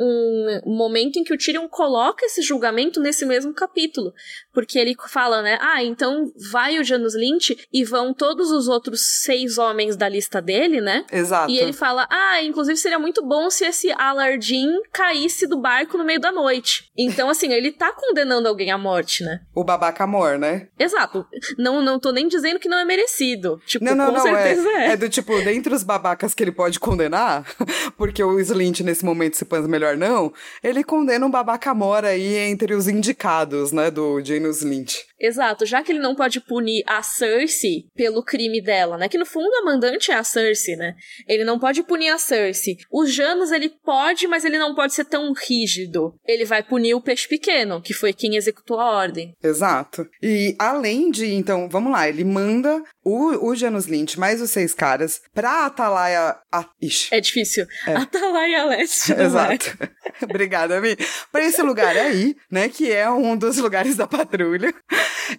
um momento em que o Tyrion coloca esse julgamento nesse mesmo capítulo. Porque ele fala, né? Ah, então vai o Janus Lynch e vão todos os outros seis homens da lista dele, né? Exato. E ele fala: Ah, inclusive seria muito bom se esse Alardin caísse do barco no meio da noite. Então, assim, ele tá condenando alguém à morte, né? O babaca amor, né? Exato. Não, não tô nem dizendo que não é merecido. Tipo, não, não, com não, certeza é. é. É do tipo, dentre os babacas que ele pode condenar, (laughs) porque o Slint nesse momento se pensa melhor não, ele condena um babaca amor aí entre os indicados, né, do Janus Lynch. Exato, já que ele não pode punir a Cersei pelo crime dela, né? Que no fundo a mandante é a Cersei, né? Ele não pode punir a Cersei. O Janus ele pode, mas ele não pode ser tão rígido. Ele vai punir o peixe pequeno, que foi quem executou a ordem. Exato. E além de, então, vamos lá, ele manda o, o Janus Lynch mais os seis caras pra Atalaia. A... Ixi. É difícil. É. Atalaia Leste. (laughs) Exato. (laughs) Obrigada, Mi. Pra esse lugar aí, né? Que é um dos lugares da patrulha.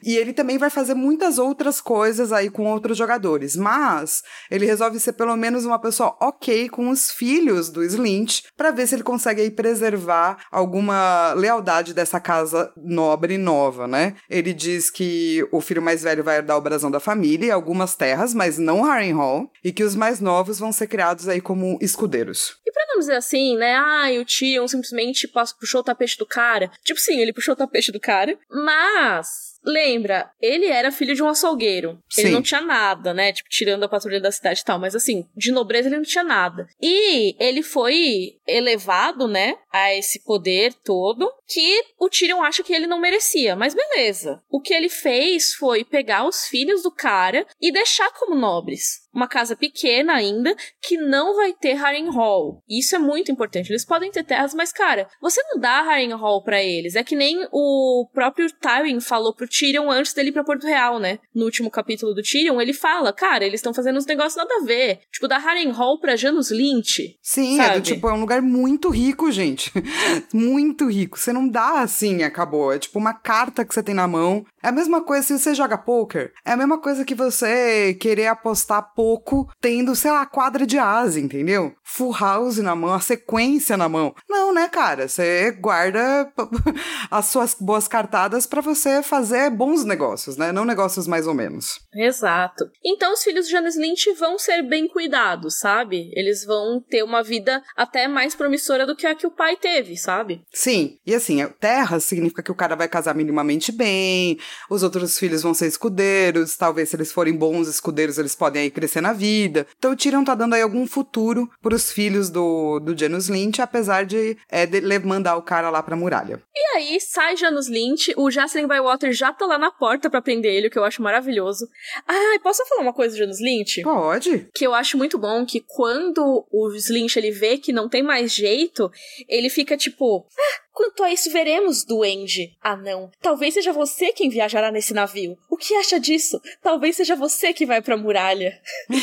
E ele também vai fazer muitas outras coisas aí com outros jogadores. Mas ele resolve ser pelo menos uma pessoa ok com os filhos do Slint para ver se ele consegue aí preservar alguma lealdade dessa casa nobre nova, né? Ele diz que o filho mais velho vai herdar o brasão da família algumas terras, mas não Harrenhal, e que os mais novos vão ser criados aí como escudeiros. E pra não dizer assim, né? Ah, o Tion simplesmente puxou o tapete do cara. Tipo, sim, ele puxou o tapete do cara, mas lembra, ele era filho de um açougueiro. Sim. Ele não tinha nada, né? Tipo, tirando a patrulha da cidade e tal. Mas assim, de nobreza ele não tinha nada. E ele foi elevado, né? A esse poder todo. Que o Tyrion acha que ele não merecia. Mas beleza. O que ele fez foi pegar os filhos do cara e deixar como nobres uma casa pequena ainda, que não vai ter Harrenhal. Isso é muito importante. Eles podem ter terras, mas, cara, você não dá Harrenhal para eles. É que nem o próprio Tywin falou pro Tyrion antes dele ir pra Porto Real, né? No último capítulo do Tyrion, ele fala, cara, eles estão fazendo uns negócios nada a ver. Tipo, dar Harrenhal pra Janus Lynch. Sim, sabe? é do tipo, é um lugar muito rico, gente. (laughs) muito rico. Você não dá assim, acabou. É tipo uma carta que você tem na mão. É a mesma coisa se você joga poker. É a mesma coisa que você querer apostar pouco tendo, sei lá, quadra de asa, entendeu? Full house na mão, a sequência na mão. Não, né, cara? Você guarda (laughs) as suas boas cartadas para você fazer bons negócios, né? Não negócios mais ou menos. Exato. Então os filhos de Janice Lynch vão ser bem cuidados, sabe? Eles vão ter uma vida até mais promissora do que a que o pai teve, sabe? Sim. E assim, terra significa que o cara vai casar minimamente bem, os outros filhos vão ser escudeiros, talvez se eles forem bons escudeiros, eles podem aí crescer na vida. Então o Tyrion tá dando aí algum futuro pros filhos do, do Janus Lynch, apesar de, é, de mandar o cara lá pra muralha. E aí sai Janus Lynch, o Jocelyn Bywater já tá lá na porta para prender ele, o que eu acho maravilhoso. Ah, posso falar uma coisa do Janus Lynch? Pode. Que eu acho muito bom que quando o Lynch ele vê que não tem mais jeito, ele fica tipo, ah, Quanto a isso, veremos, duende. Ah, não. Talvez seja você quem viajará nesse navio. O que acha disso? Talvez seja você que vai pra muralha. (laughs)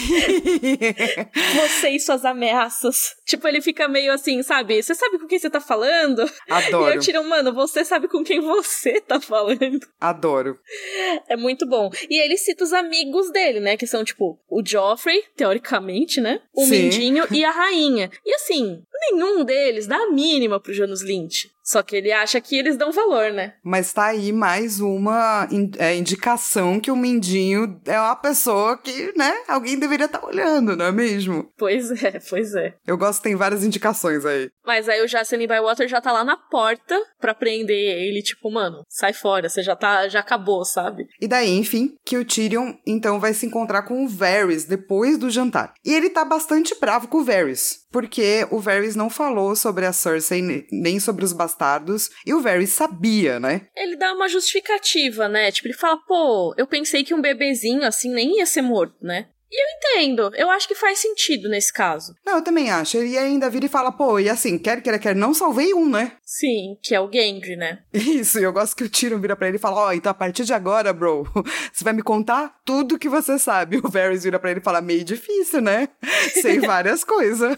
você e suas ameaças. Tipo, ele fica meio assim, sabe? Você sabe com quem você tá falando? Adoro. E eu tiro, mano, você sabe com quem você tá falando. Adoro. É muito bom. E ele cita os amigos dele, né? Que são, tipo, o Joffrey, teoricamente, né? O Sim. Mindinho e a (laughs) rainha. E assim, nenhum deles dá a mínima pro Janus Lynch. Só que ele acha que eles dão valor, né? Mas tá aí mais uma é, indicação que o Mindinho é uma pessoa que, né, alguém deveria estar tá olhando, não é mesmo? Pois é, pois é. Eu gosto que tem várias indicações aí. Mas aí o Jasmine Bywater já tá lá na porta pra prender ele, tipo, mano, sai fora, você já tá, já acabou, sabe? E daí, enfim, que o Tyrion então vai se encontrar com o Varys depois do jantar. E ele tá bastante bravo com o Varys, porque o Varys não falou sobre a Cersei nem sobre os bastardos, e o Varys sabia, né? Ele dá uma justificativa, né? Tipo, ele fala, pô, eu pensei que um bebezinho assim nem ia ser morto, né? E eu entendo, eu acho que faz sentido nesse caso. Não, eu também acho. Ele ainda vira e fala, pô, e assim, quer quer quer, não salvei um, né? Sim, que é o Gendry, né? Isso, e eu gosto que o Tyrion vira pra ele e fala, ó, oh, então a partir de agora, bro, (laughs) você vai me contar tudo que você sabe. (laughs) O Varys vira pra ele e fala, meio difícil, né? Sei (laughs) várias coisas.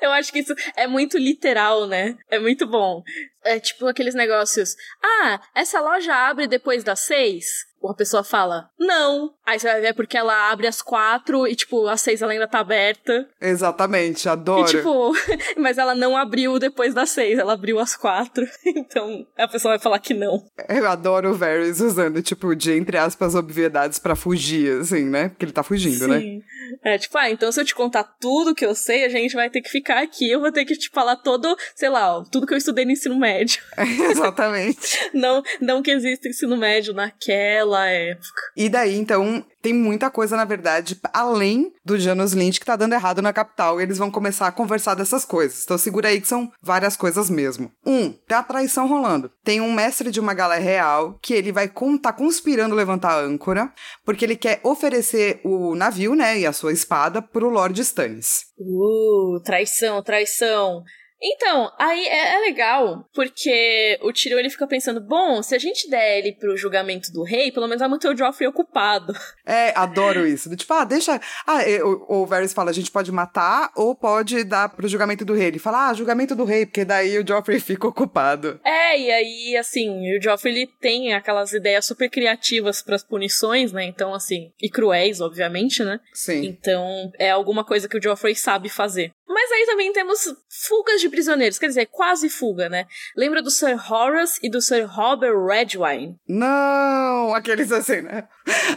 Eu acho que isso é muito literal, né? É muito bom. É tipo aqueles negócios. Ah, essa loja abre depois das seis? A pessoa fala, não. Aí você vai ver porque ela abre às quatro e, tipo, às seis ela ainda tá aberta. Exatamente, adoro. E, tipo, (laughs) mas ela não abriu depois das seis, ela abriu às quatro. (laughs) Então, a pessoa vai falar que não. Eu adoro o Varys usando, tipo, de, entre aspas, obviedades para fugir, assim, né? Porque ele tá fugindo, né? Sim. né? É, tipo, ah, então se eu te contar tudo que eu sei, a gente vai ter que ficar aqui, eu vou ter que te falar todo, sei lá, ó, tudo que eu estudei no ensino médio. (laughs) exatamente. não, não que exista ensino médio naquela época. E daí, então, tem muita coisa, na verdade, além do Janus Lynch que tá dando errado na capital, e eles vão começar a conversar dessas coisas. Então segura aí que são várias coisas mesmo. Um, tem a traição rolando. Tem um mestre de uma galera real que ele vai com, tá conspirando levantar a âncora, porque ele quer oferecer o navio, né, e a sua espada pro Lord Stannis. Uh, traição, traição. Então, aí é, é, legal, porque o Tyrion ele fica pensando, bom, se a gente der ele pro julgamento do rei, pelo menos vai manter o Joffrey ocupado. É, adoro isso. Tipo, ah, deixa... Ah, o, o Varys fala, a gente pode matar ou pode dar pro julgamento do rei. Ele fala, ah, julgamento do rei, porque daí o Joffrey (laughs) fica ocupado. É, e aí, assim, o Joffrey ele tem aquelas ideias super criativas para as punições, né? Então, assim, e cruéis, obviamente, né? Sim. Então, é alguma coisa que o Joffrey sabe fazer. Mas aí também temos fugas de prisioneiros, quer dizer, quase fuga, né? Lembra do Sir Horace e do Sir Robert Redwine? Não, aqueles assim, né?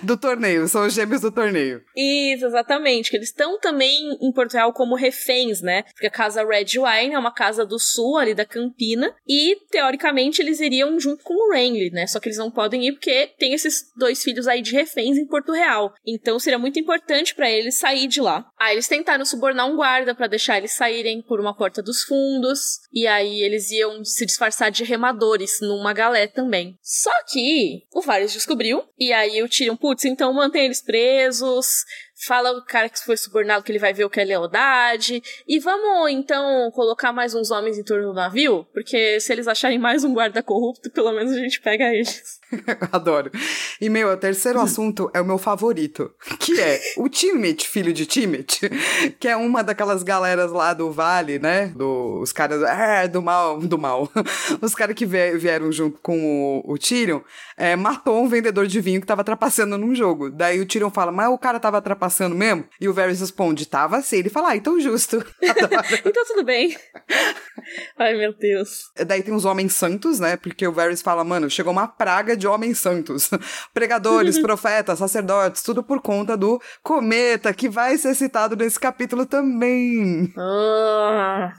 Do torneio, são os gêmeos do torneio. Isso, exatamente, que eles estão também em Portugal como reféns, né? Porque a casa Redwine é uma casa do sul, ali da Campina, e teoricamente eles iriam junto com o Renly, né? Só que eles não podem ir porque tem esses dois filhos aí de reféns em Porto Real. Então seria muito importante para eles sair de lá. Aí eles tentaram subornar um guarda para deixar eles saírem por uma porta dos fundos, e aí eles iam se disfarçar de remadores numa galé também. Só que o Varys descobriu, e aí o Tyrion, putz, então mantém eles presos, fala o cara que foi subornado que ele vai ver o que é lealdade. E vamos então colocar mais uns homens em torno do navio? Porque se eles acharem mais um guarda corrupto, pelo menos a gente pega eles. (laughs) Adoro. E, meu, o terceiro assunto é o meu favorito, que é o Timit, filho de Timit, (laughs) que é uma daquelas galeras lá do Vale, né? Do, os caras é, do mal, do mal. (laughs) Os caras que vieram junto com o, o Tyrion, é, matou um vendedor de vinho que tava trapaceando num jogo. Daí o Tyrion fala, mas o cara tava trapaceando mesmo? E o Varys responde, tava sim. Ele fala, ah, então justo. (laughs) então tudo bem. Ai, meu Deus. Daí tem os homens santos, né? Porque o Varys fala, mano, chegou uma praga de homens santos. (laughs) Pregadores, (laughs) profetas, sacerdotes, tudo por conta do cometa que vai ser citado nesse capítulo também. Ah.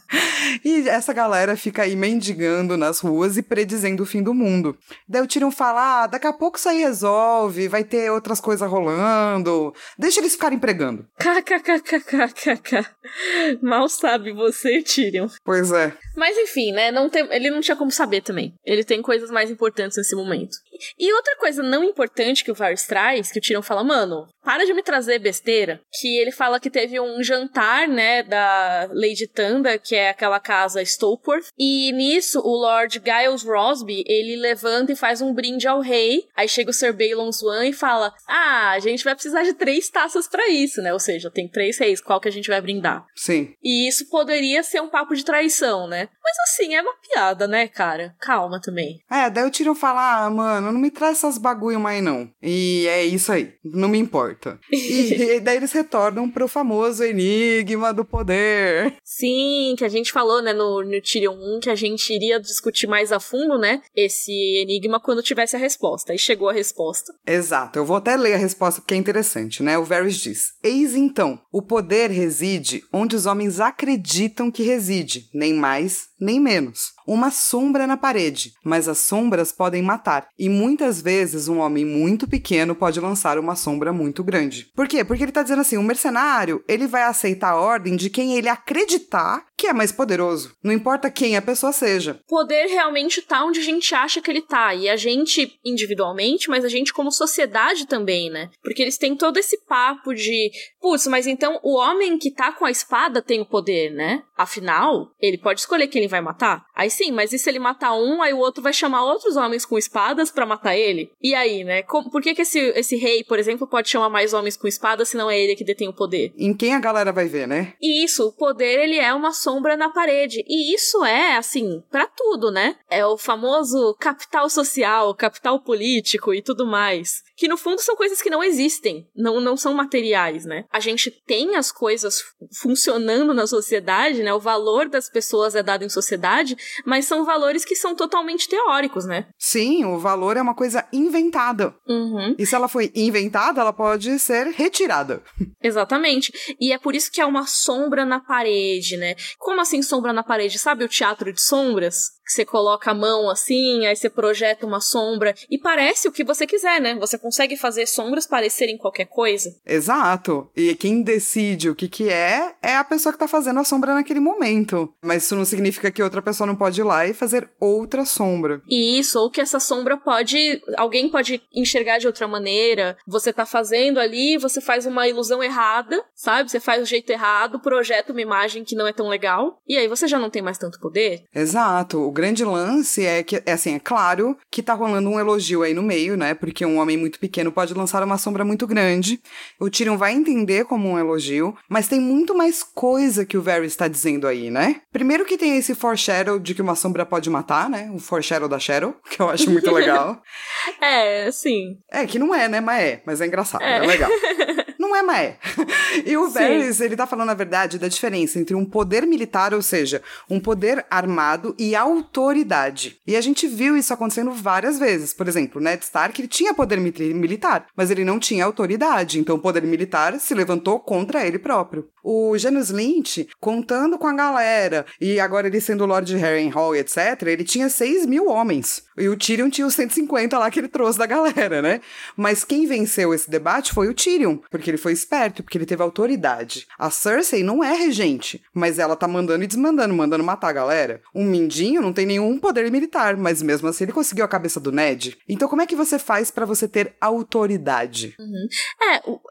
E essa galera fica aí mendigando nas ruas e predizendo o fim do mundo. Daí o Tyrion fala, ah, daqui a pouco isso aí resolve, vai ter outras coisas rolando. Deixa eles ficarem pregando. KKKKKK. Mal sabe você, Tyrion. Pois é. Mas enfim, né? Não tem, ele não tinha como saber também. Ele tem coisas mais importantes nesse momento. E outra coisa não importante que o Varys traz, que o Tyrion fala, mano, para de me trazer besteira. Que ele fala que teve um jantar, né, da Lady Tanda, que é aquela casa Stokeworth. E nisso, o Lord Giles Rosby, ele levanta e faz um brinde ao rei. Aí chega o Sir Balon Swan e fala, ah, a gente vai precisar de três taças para isso, né? Ou seja, tem três reis, qual que a gente vai brindar? Sim. E isso poderia ser um papo de traição, né? Mas assim, é uma piada, né, cara? Calma também. É, daí o Tyrion fala, ah, mano, não me traz essas bagulho mais não. E é isso aí, não me importa. e, (laughs) e daí eles retornam pro famoso enigma do poder. Sim, que a gente falou, né, no, no Tyrion 1, que a gente iria discutir mais a fundo, né, esse enigma quando tivesse a resposta. Aí chegou a resposta. Exato, eu vou até ler a resposta porque é interessante, né? O Varys diz: Eis então, o poder reside onde os homens acreditam que reside, nem mais nem menos. Uma sombra na parede, mas as sombras podem matar. E muitas vezes um homem muito pequeno pode lançar uma sombra muito grande. Por quê? Porque ele tá dizendo assim: um mercenário, ele vai aceitar a ordem de quem ele acreditar que é mais poderoso. Não importa quem a pessoa seja. Poder realmente tá onde a gente acha que ele tá. E a gente individualmente, mas a gente como sociedade também, né? Porque eles têm todo esse papo de, putz, mas então o homem que tá com a espada tem o poder, né? Afinal, ele pode escolher quem ele vai matar? Aí sim, mas e se ele matar um, aí o outro vai chamar outros homens com espadas para matar ele? E aí, né? Por que, que esse, esse rei, por exemplo, pode chamar mais homens com espadas se não é ele que detém o poder? Em quem a galera vai ver, né? E isso, o poder, ele é uma sombra na parede. E isso é, assim, para tudo, né? É o famoso capital social, capital político e tudo mais que no fundo são coisas que não existem, não, não são materiais, né? A gente tem as coisas funcionando na sociedade, né? O valor das pessoas é dado em sociedade, mas são valores que são totalmente teóricos, né? Sim, o valor é uma coisa inventada. Uhum. E se ela foi inventada, ela pode ser retirada. (laughs) Exatamente. E é por isso que é uma sombra na parede, né? Como assim sombra na parede? Sabe o teatro de sombras? Que você coloca a mão assim, aí você projeta uma sombra e parece o que você quiser, né? Você consegue fazer sombras parecerem qualquer coisa. Exato. E quem decide o que que é é a pessoa que tá fazendo a sombra naquele momento. Mas isso não significa que outra pessoa não pode ir lá e fazer outra sombra. E isso, ou que essa sombra pode, alguém pode enxergar de outra maneira. Você tá fazendo ali, você faz uma ilusão errada, sabe? Você faz o jeito errado, projeta uma imagem que não é tão legal, e aí você já não tem mais tanto poder. Exato. O grande lance é que, é assim, é claro que tá rolando um elogio aí no meio, né? Porque um homem muito pequeno pode lançar uma sombra muito grande. O Tyrion vai entender como um elogio, mas tem muito mais coisa que o Varys está dizendo aí, né? Primeiro que tem esse foreshadow de que uma sombra pode matar, né? O foreshadow da Cheryl, (laughs) que eu acho muito legal. (laughs) é, sim. É, que não é, né? Mas é. Mas é engraçado, é, é legal. (laughs) não é, mas (laughs) é. E o Varys, ele tá falando a verdade da diferença entre um poder militar, ou seja, um poder armado e autoridade. E a gente viu isso acontecendo várias vezes. Por exemplo, Ned Stark, ele tinha poder militar, mas ele não tinha autoridade, então o poder militar se levantou contra ele próprio. O Janus Lynch, contando com a galera, e agora ele sendo Lord Harrenhal etc., ele tinha 6 mil homens. E o Tyrion tinha os 150 lá que ele trouxe da galera, né? Mas quem venceu esse debate foi o Tyrion, porque ele foi esperto, porque ele teve autoridade. A Cersei não é regente, mas ela tá mandando e desmandando, mandando matar a galera. Um Mindinho não tem nenhum poder militar, mas mesmo assim ele conseguiu a cabeça do Ned. Então como é que você faz para você ter autoridade? Uhum.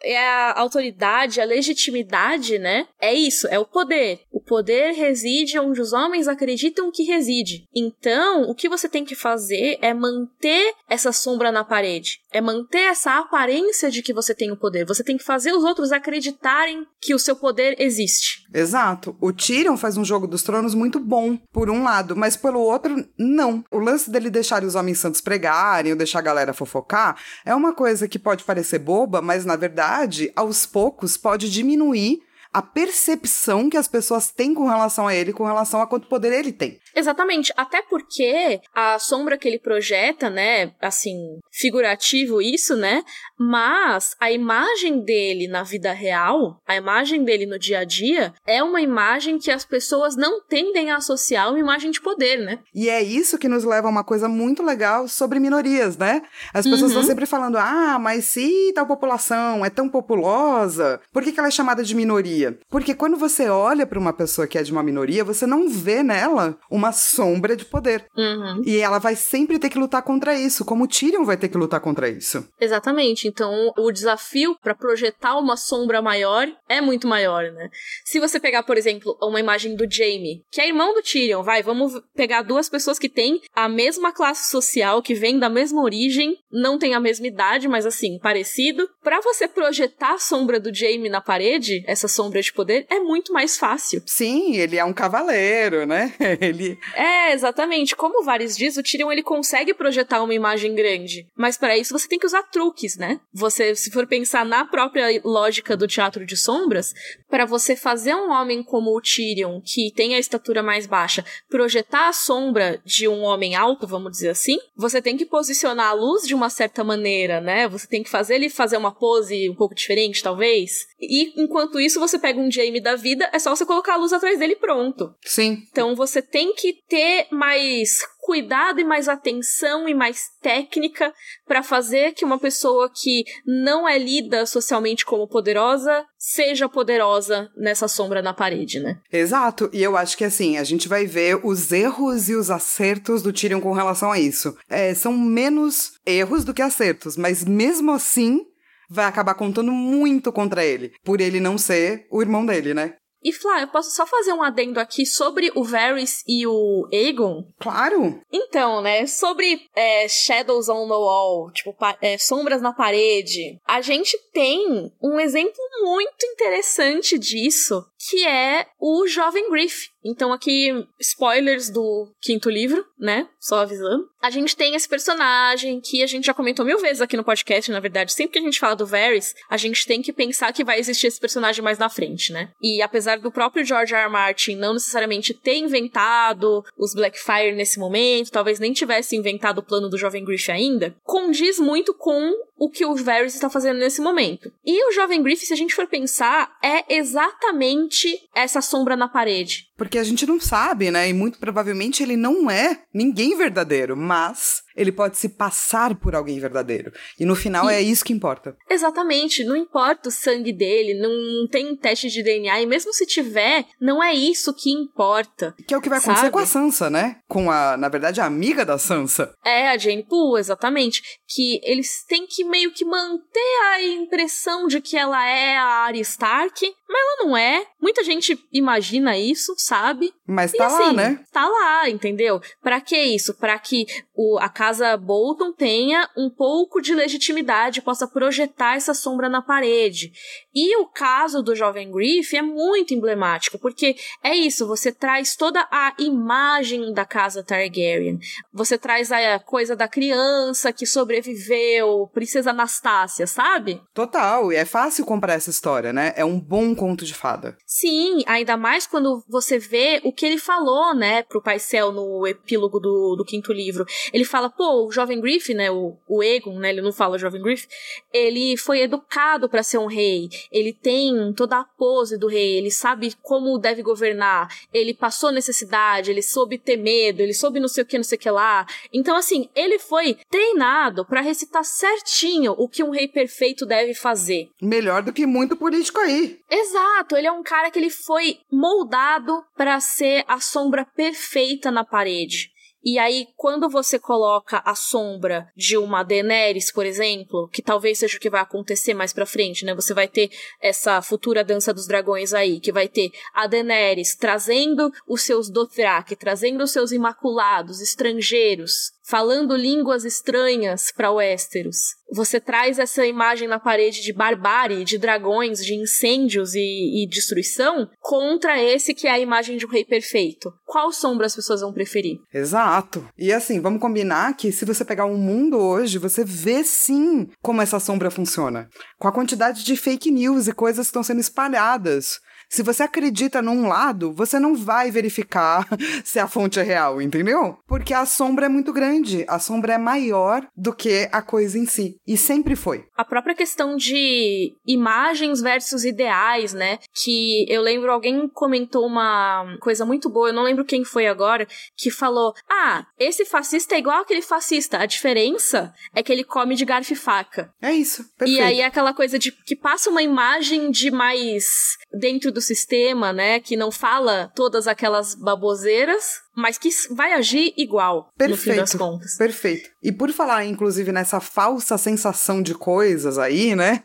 É, é a autoridade, a legitimidade, né? É isso, é o poder. O poder reside onde os homens acreditam que reside. Então, o que você tem que fazer é manter essa sombra na parede. É manter essa aparência de que você tem o poder. Você tem que fazer os outros acreditarem que o seu poder existe. Exato. O Tyrion faz um jogo dos tronos muito bom, por um lado, mas pelo outro, não. O lance dele deixar os homens santos pregarem ou deixar a galera fofocar é uma coisa que pode parecer boba, mas na verdade, aos poucos, pode diminuir a percepção que as pessoas têm com relação a ele, com relação a quanto poder ele tem. Exatamente, até porque a sombra que ele projeta, né, assim, figurativo isso, né, mas a imagem dele na vida real, a imagem dele no dia a dia, é uma imagem que as pessoas não tendem a associar uma imagem de poder, né? E é isso que nos leva a uma coisa muito legal sobre minorias, né? As pessoas uhum. estão sempre falando, ah, mas se tal população é tão populosa, por que, que ela é chamada de minoria? Porque quando você olha para uma pessoa que é de uma minoria, você não vê nela uma sombra de poder. Uhum. E ela vai sempre ter que lutar contra isso, como o Tyrion vai ter que lutar contra isso. Exatamente. Então, o desafio para projetar uma sombra maior é muito maior, né? Se você pegar, por exemplo, uma imagem do Jaime, que é irmão do Tyrion, vai, vamos pegar duas pessoas que têm a mesma classe social, que vêm da mesma origem, não tem a mesma idade, mas assim, parecido. Para você projetar a sombra do Jaime na parede, essa sombra de poder, é muito mais fácil. Sim, ele é um cavaleiro, né? (laughs) Ele É, exatamente. Como o Varys diz, o Tyrion ele consegue projetar uma imagem grande. Mas para isso você tem que usar truques, né? Você, se for pensar na própria lógica do teatro de sombras, para você fazer um homem como o Tyrion, que tem a estatura mais baixa, projetar a sombra de um homem alto, vamos dizer assim, você tem que posicionar a luz de uma certa maneira, né? Você tem que fazer ele fazer uma pose um pouco diferente, talvez. E enquanto isso, você pega um Jaime da vida, é só você colocar a luz atrás dele e pronto. Sim. Então você tem que ter mais cuidado e mais atenção e mais técnica para fazer que uma pessoa que não é lida socialmente como poderosa seja poderosa nessa sombra na parede, né? Exato. E eu acho que assim, a gente vai ver os erros e os acertos do Tyrion com relação a isso. É, são menos erros do que acertos, mas mesmo assim vai acabar contando muito contra ele, por ele não ser o irmão dele, né? E Flá, eu posso só fazer um adendo aqui sobre o Varys e o Aegon? Claro! Então, né, sobre é, Shadows on the Wall, tipo, é, sombras na parede, a gente tem um exemplo muito interessante disso, que é o Jovem Griff. Então, aqui, spoilers do quinto livro, né? Só avisando. A gente tem esse personagem que a gente já comentou mil vezes aqui no podcast, na verdade. Sempre que a gente fala do Varys, a gente tem que pensar que vai existir esse personagem mais na frente, né? E apesar do próprio George R. R. Martin não necessariamente ter inventado os Blackfire nesse momento, talvez nem tivesse inventado o plano do Jovem Griff ainda, condiz muito com o que o Varys está fazendo nesse momento. E o Jovem Griff, se a gente for pensar, é exatamente essa sombra na parede. Porque a gente não sabe, né? E muito provavelmente ele não é ninguém verdadeiro, mas ele pode se passar por alguém verdadeiro. E no final e... é isso que importa. Exatamente, não importa o sangue dele, não tem teste de DNA, e mesmo se tiver, não é isso que importa. Que é o que vai acontecer sabe? com a Sansa, né? Com a, na verdade, a amiga da Sansa. É, a Jane Poole, exatamente. Que eles têm que meio que manter a impressão de que ela é a Arya Stark, mas ela não é. Muita gente imagina isso, sabe? Mas tá e, assim, lá, né? Tá lá, entendeu? Para que isso? Para que o, a casa Bolton tenha um pouco de legitimidade, possa projetar essa sombra na parede. E o caso do jovem Griff é muito emblemático, porque é isso, você traz toda a imagem da casa Targaryen. Você traz a coisa da criança que sobreviveu, princesa Anastácia, sabe? Total, e é fácil comprar essa história, né? É um bom conto de fada. Sim, ainda mais quando você vê o que ele falou, né, pro Paisel no epílogo do, do quinto livro. Ele fala, pô, o jovem Griff, né, o, o Egon, né, ele não fala jovem Griff, ele foi educado para ser um rei, ele tem toda a pose do rei, ele sabe como deve governar, ele passou necessidade, ele soube ter medo, ele soube não sei o que, não sei o que lá. Então, assim, ele foi treinado para recitar certinho o que um rei perfeito deve fazer. Melhor do que muito político aí. Exato, ele é um cara que ele foi moldado para ser a sombra perfeita na parede. E aí, quando você coloca a sombra de uma Daenerys, por exemplo, que talvez seja o que vai acontecer mais pra frente, né? Você vai ter essa futura dança dos dragões aí, que vai ter a Daenerys trazendo os seus Dothraki, trazendo os seus imaculados, estrangeiros, falando línguas estranhas para Westeros. Você traz essa imagem na parede de barbárie, de dragões, de incêndios e, e, destruição, contra esse que é a imagem de um rei perfeito. Qual sombra as pessoas vão preferir? Exato. E assim, vamos combinar que se você pegar um mundo hoje, você vê sim como essa sombra funciona. Com a quantidade de fake news e coisas que estão sendo espalhadas se você acredita num lado, você não vai verificar (laughs) se a fonte é real, entendeu? Porque a sombra é muito grande, a sombra é maior do que a coisa em si. E sempre foi. A própria questão de imagens versus ideais, né? Que eu lembro, alguém comentou uma coisa muito boa, eu não lembro quem foi agora, que falou: Ah, esse fascista é igual aquele fascista. A diferença é que ele come de garfo e faca. É isso. Perfeito. E aí é aquela coisa de que passa uma imagem de mais dentro do sistema, né, que não fala todas aquelas baboseiras, mas que vai agir igual, perfeito, no fim das contas. Perfeito. E por falar, inclusive, nessa falsa sensação de coisas aí, né?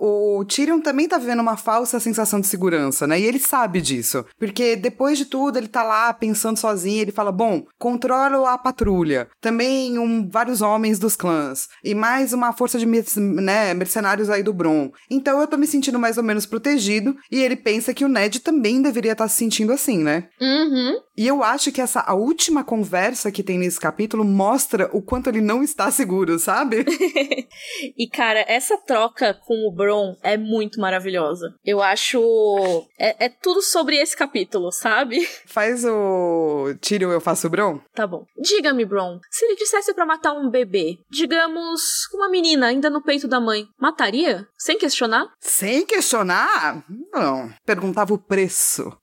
O Tyrion também tá vivendo uma falsa sensação de segurança, né? E ele sabe disso. Porque depois de tudo, ele tá lá pensando sozinho, ele fala: bom, controlo a patrulha. Também um, vários homens dos clãs. E mais uma força de né, mercenários aí do Bron. Então eu tô me sentindo mais ou menos protegido. E ele pensa que o Ned também deveria estar tá se sentindo assim, né? Uhum. E eu acho que essa a última conversa que tem nesse capítulo mostra o quanto ele não está seguro, sabe? (laughs) e cara, essa troca com o Bron é muito maravilhosa. Eu acho é, é tudo sobre esse capítulo, sabe? Faz o Tyrion eu faço o Bron? Tá bom. Diga-me, Bron, se ele dissesse para matar um bebê, digamos, uma menina ainda no peito da mãe, mataria? Sem questionar? Sem questionar? Não. Perguntava o preço.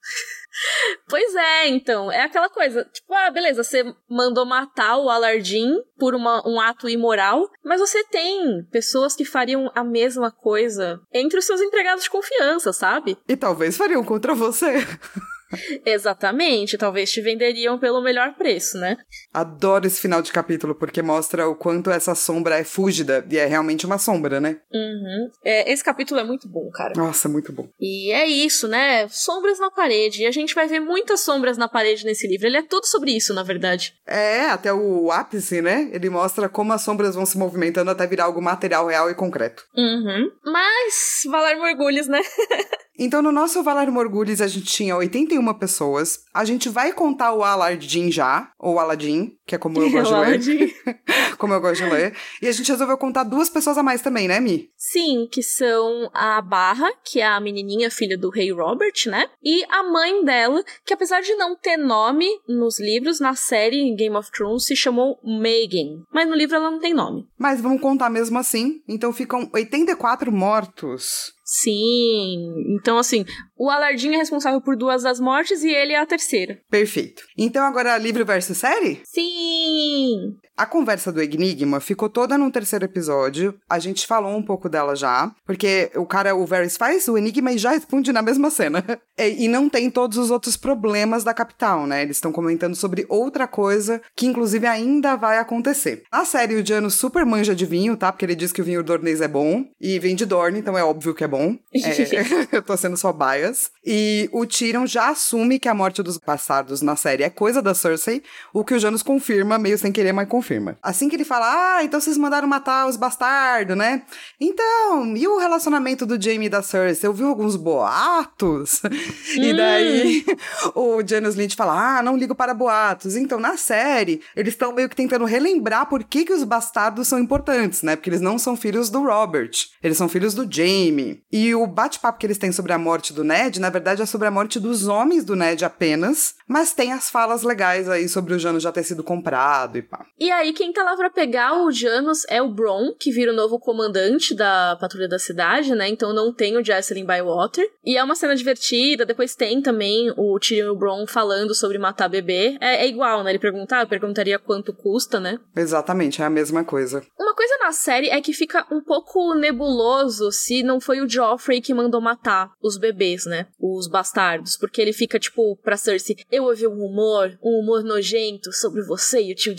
Pois é, então, é aquela coisa, tipo, ah, beleza, você mandou matar o Alardim por uma, um ato imoral, mas você tem pessoas que fariam a mesma coisa entre os seus empregados de confiança, sabe? E talvez fariam contra você. (laughs) (laughs) Exatamente, talvez te venderiam pelo melhor preço, né? Adoro esse final de capítulo, porque mostra o quanto essa sombra é fúgida, e é realmente uma sombra, né? Uhum. É, esse capítulo é muito bom, cara. Nossa, muito bom. E é isso, né? Sombras na parede. E a gente vai ver muitas sombras na parede nesse livro. Ele é tudo sobre isso, na verdade. É, até o ápice, né? Ele mostra como as sombras vão se movimentando até virar algo material, real e concreto. Uhum. Mas, Valar Morgulhos, né? (laughs) Então, no nosso Valar Morgulhos, a gente tinha 81 pessoas. A gente vai contar o Aladdin já, ou Aladdin, que é como eu (laughs) gosto de ler. (laughs) como eu gosto de ler. E a gente resolveu contar duas pessoas a mais também, né, Mi? Sim, que são a Barra, que é a menininha filha do rei Robert, né? E a mãe dela, que apesar de não ter nome nos livros, na série Game of Thrones se chamou Megan. Mas no livro ela não tem nome. Mas vamos contar mesmo assim. Então ficam 84 mortos Sim. Então, assim, o Alardinho é responsável por duas das mortes e ele é a terceira. Perfeito. Então, agora livro versus série? Sim! A conversa do Enigma ficou toda no terceiro episódio. A gente falou um pouco dela já, porque o cara, o Varys faz o Enigma e já responde na mesma cena. E, (laughs) e não tem todos os outros problemas da capital, né? Eles estão comentando sobre outra coisa que, inclusive, ainda vai acontecer. Na série, o Jano super manja de vinho, tá? Porque ele diz que o vinho dornês é bom e vem de Dorne, então é óbvio que é bom. É, (laughs) (laughs) eu tô sendo só bias. E o Tyrion já assume que a morte dos bastardos na série é coisa da Cersei, o que o Janus confirma, meio sem querer, mas confirma. Assim que ele fala, ah, então vocês mandaram matar os bastardos, né? Então, e o relacionamento do Jaime e da Cersei? Eu vi alguns boatos. (laughs) E daí (laughs) o Janus Lynch fala: Ah, não ligo para boatos. Então, na série, eles estão meio que tentando relembrar por que, que os bastardos são importantes, né? Porque eles não são filhos do Robert, eles são filhos do Jaime. E o bate-papo que eles têm sobre a morte do Ned, na verdade, é sobre a morte dos homens do Ned apenas, mas tem as falas legais aí sobre o Janus já ter sido comprado e pá. E aí, quem tá lá pra pegar o Janus é o Bron, que vira o novo comandante da patrulha da cidade, né? Então não tem o Jocelyn Bywater. E é uma cena divertida, depois tem também o Tyrion e o Bron falando sobre matar bebê. É, é igual, né? Ele perguntar, eu perguntaria quanto custa, né? Exatamente, é a mesma coisa. Uma coisa na série é que fica um pouco nebuloso se não foi o Joffrey que mandou matar os bebês, né? Os bastardos. Porque ele fica, tipo, pra Cersei, eu ouvi um rumor, um rumor nojento sobre você e o tio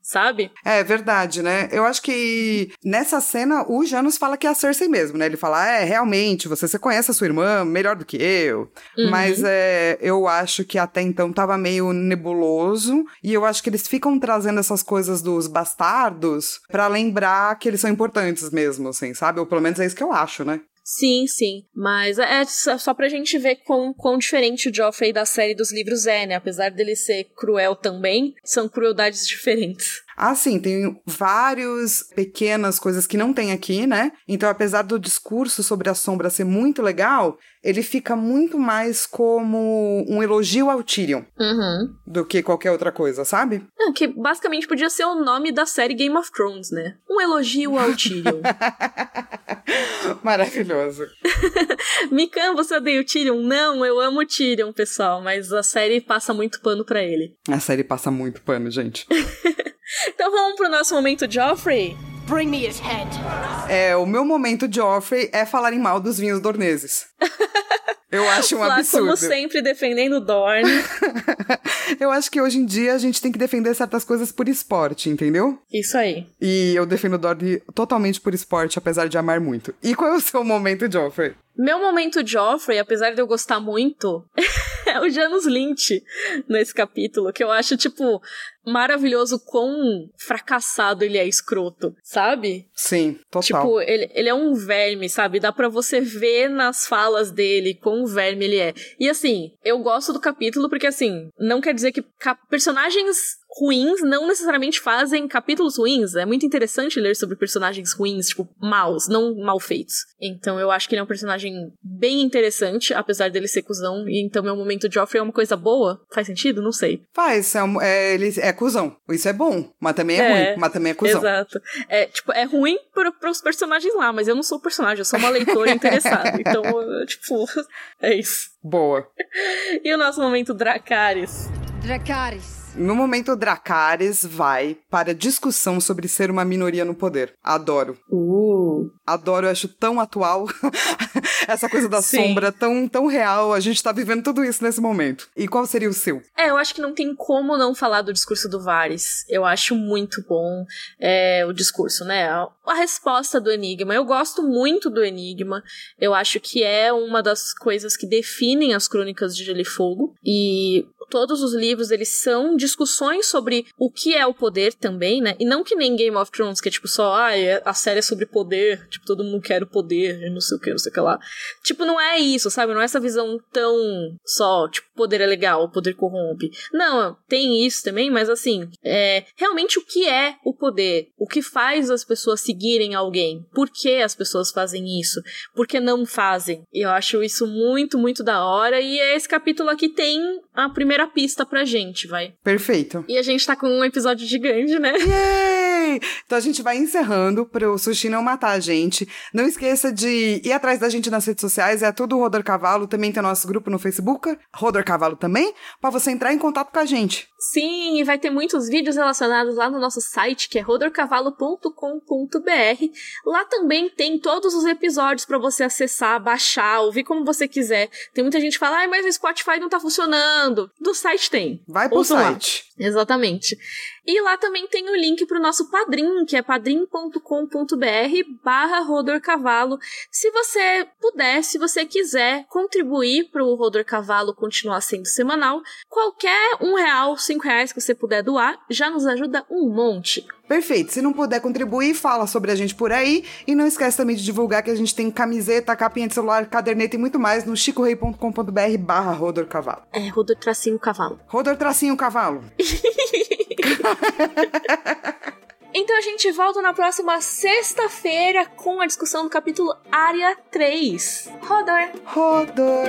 Sabe? É verdade, né? Eu acho que nessa cena o Janus fala que é a Cersei mesmo, né? Ele fala, é, realmente, você, você conhece a sua irmã melhor do que eu. Uhum. Mas é, eu acho que até então tava meio nebuloso. E eu acho que eles ficam trazendo essas coisas dos bastardos para lembrar que eles são importantes mesmo, assim, sabe? Ou pelo menos é isso que eu acho, né? Sim, sim. Mas é só pra gente ver quão, quão diferente o Joffrey da série dos livros é, né? Apesar dele ser cruel também, são crueldades diferentes. Ah, sim, tem várias pequenas coisas que não tem aqui, né? Então, apesar do discurso sobre a sombra ser muito legal, ele fica muito mais como um elogio ao Tyrion uhum. do que qualquer outra coisa, sabe? É, que basicamente podia ser o nome da série Game of Thrones, né? Um elogio ao Tyrion. (laughs) Maravilhoso. (laughs) Mikan, você odeia o Tyrion? Não, eu amo o Tyrion, pessoal, mas a série passa muito pano para ele. A série passa muito pano, gente. (laughs) nosso momento Joffrey. Bring me his head. É, o meu momento Joffrey é falar em mal dos vinhos dorneses. (laughs) Eu acho um Lá, absurdo. Como sempre, defendendo Dorne. (laughs) eu acho que hoje em dia a gente tem que defender certas coisas por esporte, entendeu? Isso aí. E eu defendo Dorne totalmente por esporte, apesar de amar muito. E qual é o seu momento, Joffrey? Meu momento Joffrey, apesar de eu gostar muito. (laughs) é o Janus Lynch nesse capítulo, que eu acho, tipo, maravilhoso quão fracassado ele é escroto, sabe? Sim, total. Tipo, ele, ele é um verme, sabe? Dá para você ver nas falas dele quão verme ele é. E assim, eu gosto do capítulo porque, assim, não quer dizer que personagens ruins não necessariamente fazem capítulos ruins. É muito interessante ler sobre personagens ruins, tipo, maus, não mal feitos. Então eu acho que ele é um personagem bem interessante, apesar dele ser cuzão. E então meu momento de Joffrey é uma coisa boa? Faz sentido? Não sei. Faz, é, um, é, ele é cuzão. Isso é bom, mas também é, é ruim, mas também é cuzão. Exato. É, tipo, é ruim para os personagens lá, mas eu não sou personagem, eu sou uma leitora (laughs) interessada. Então, tipo, (laughs) é isso. Boa. e o nosso momento Dracarys? Dracarys. No momento, Dracarys vai para discussão sobre ser uma minoria no poder. Adoro. Uh. Adoro, eu acho tão atual. (laughs) Essa coisa da Sim. sombra tão, tão real. A gente tá vivendo tudo isso nesse momento. E qual seria o seu? É, eu acho que não tem como não falar do discurso do Varys. Eu acho muito bom é, o discurso, né? A, a resposta do Enigma. Eu gosto muito do Enigma. Eu acho que é uma das coisas que definem as crônicas de Gelo e Fogo. E todos os livros, eles são discussões sobre o que é o poder também, né? E não que nem Game of Thrones, que é tipo só, ah, a série é sobre poder, tipo, todo mundo quer o poder, não sei o que, não sei o que lá. Tipo, não é isso, sabe? Não é essa visão tão só, tipo, poder é legal, poder corrompe. Não, tem isso também, mas assim, é realmente o que é o poder? O que faz as pessoas seguirem alguém? Por que as pessoas fazem isso? Por que não fazem? E eu acho isso muito, muito da hora. E esse capítulo aqui tem a primeira pista pra gente, vai. Perfeito. E a gente tá com um episódio gigante, né? Yay! Então a gente vai encerrando pro Sushi não matar a gente. Não esqueça de ir atrás da gente nas redes sociais, é tudo Rodor Cavalo. Também tem nosso grupo no Facebook, Rodor Cavalo também, para você entrar em contato com a gente. Sim, e vai ter muitos vídeos relacionados lá no nosso site, que é rodorcavalo.com.br. Lá também tem todos os episódios para você acessar, baixar, ouvir como você quiser. Tem muita gente que fala, ah, mas o Spotify não tá funcionando. Do site tem. Vai pro Ouça site. Lá. Exatamente. E lá também tem o link para o nosso padrim, que é padrim.com.br barra Rodor Cavalo. Se você puder, se você quiser contribuir para o Rodor Cavalo continuar sendo semanal, qualquer um real, cinco reais que você puder doar, já nos ajuda um monte. Perfeito. Se não puder contribuir, fala sobre a gente por aí. E não esquece também de divulgar que a gente tem camiseta, capinha de celular, caderneta e muito mais no chicorei.com.br barra Rodor Cavalo. É, Rodor Tracinho Cavalo. Rodor Tracinho Cavalo. (laughs) (laughs) Então a gente volta na próxima sexta-feira com a discussão do capítulo Área 3. Rodor! Rodor!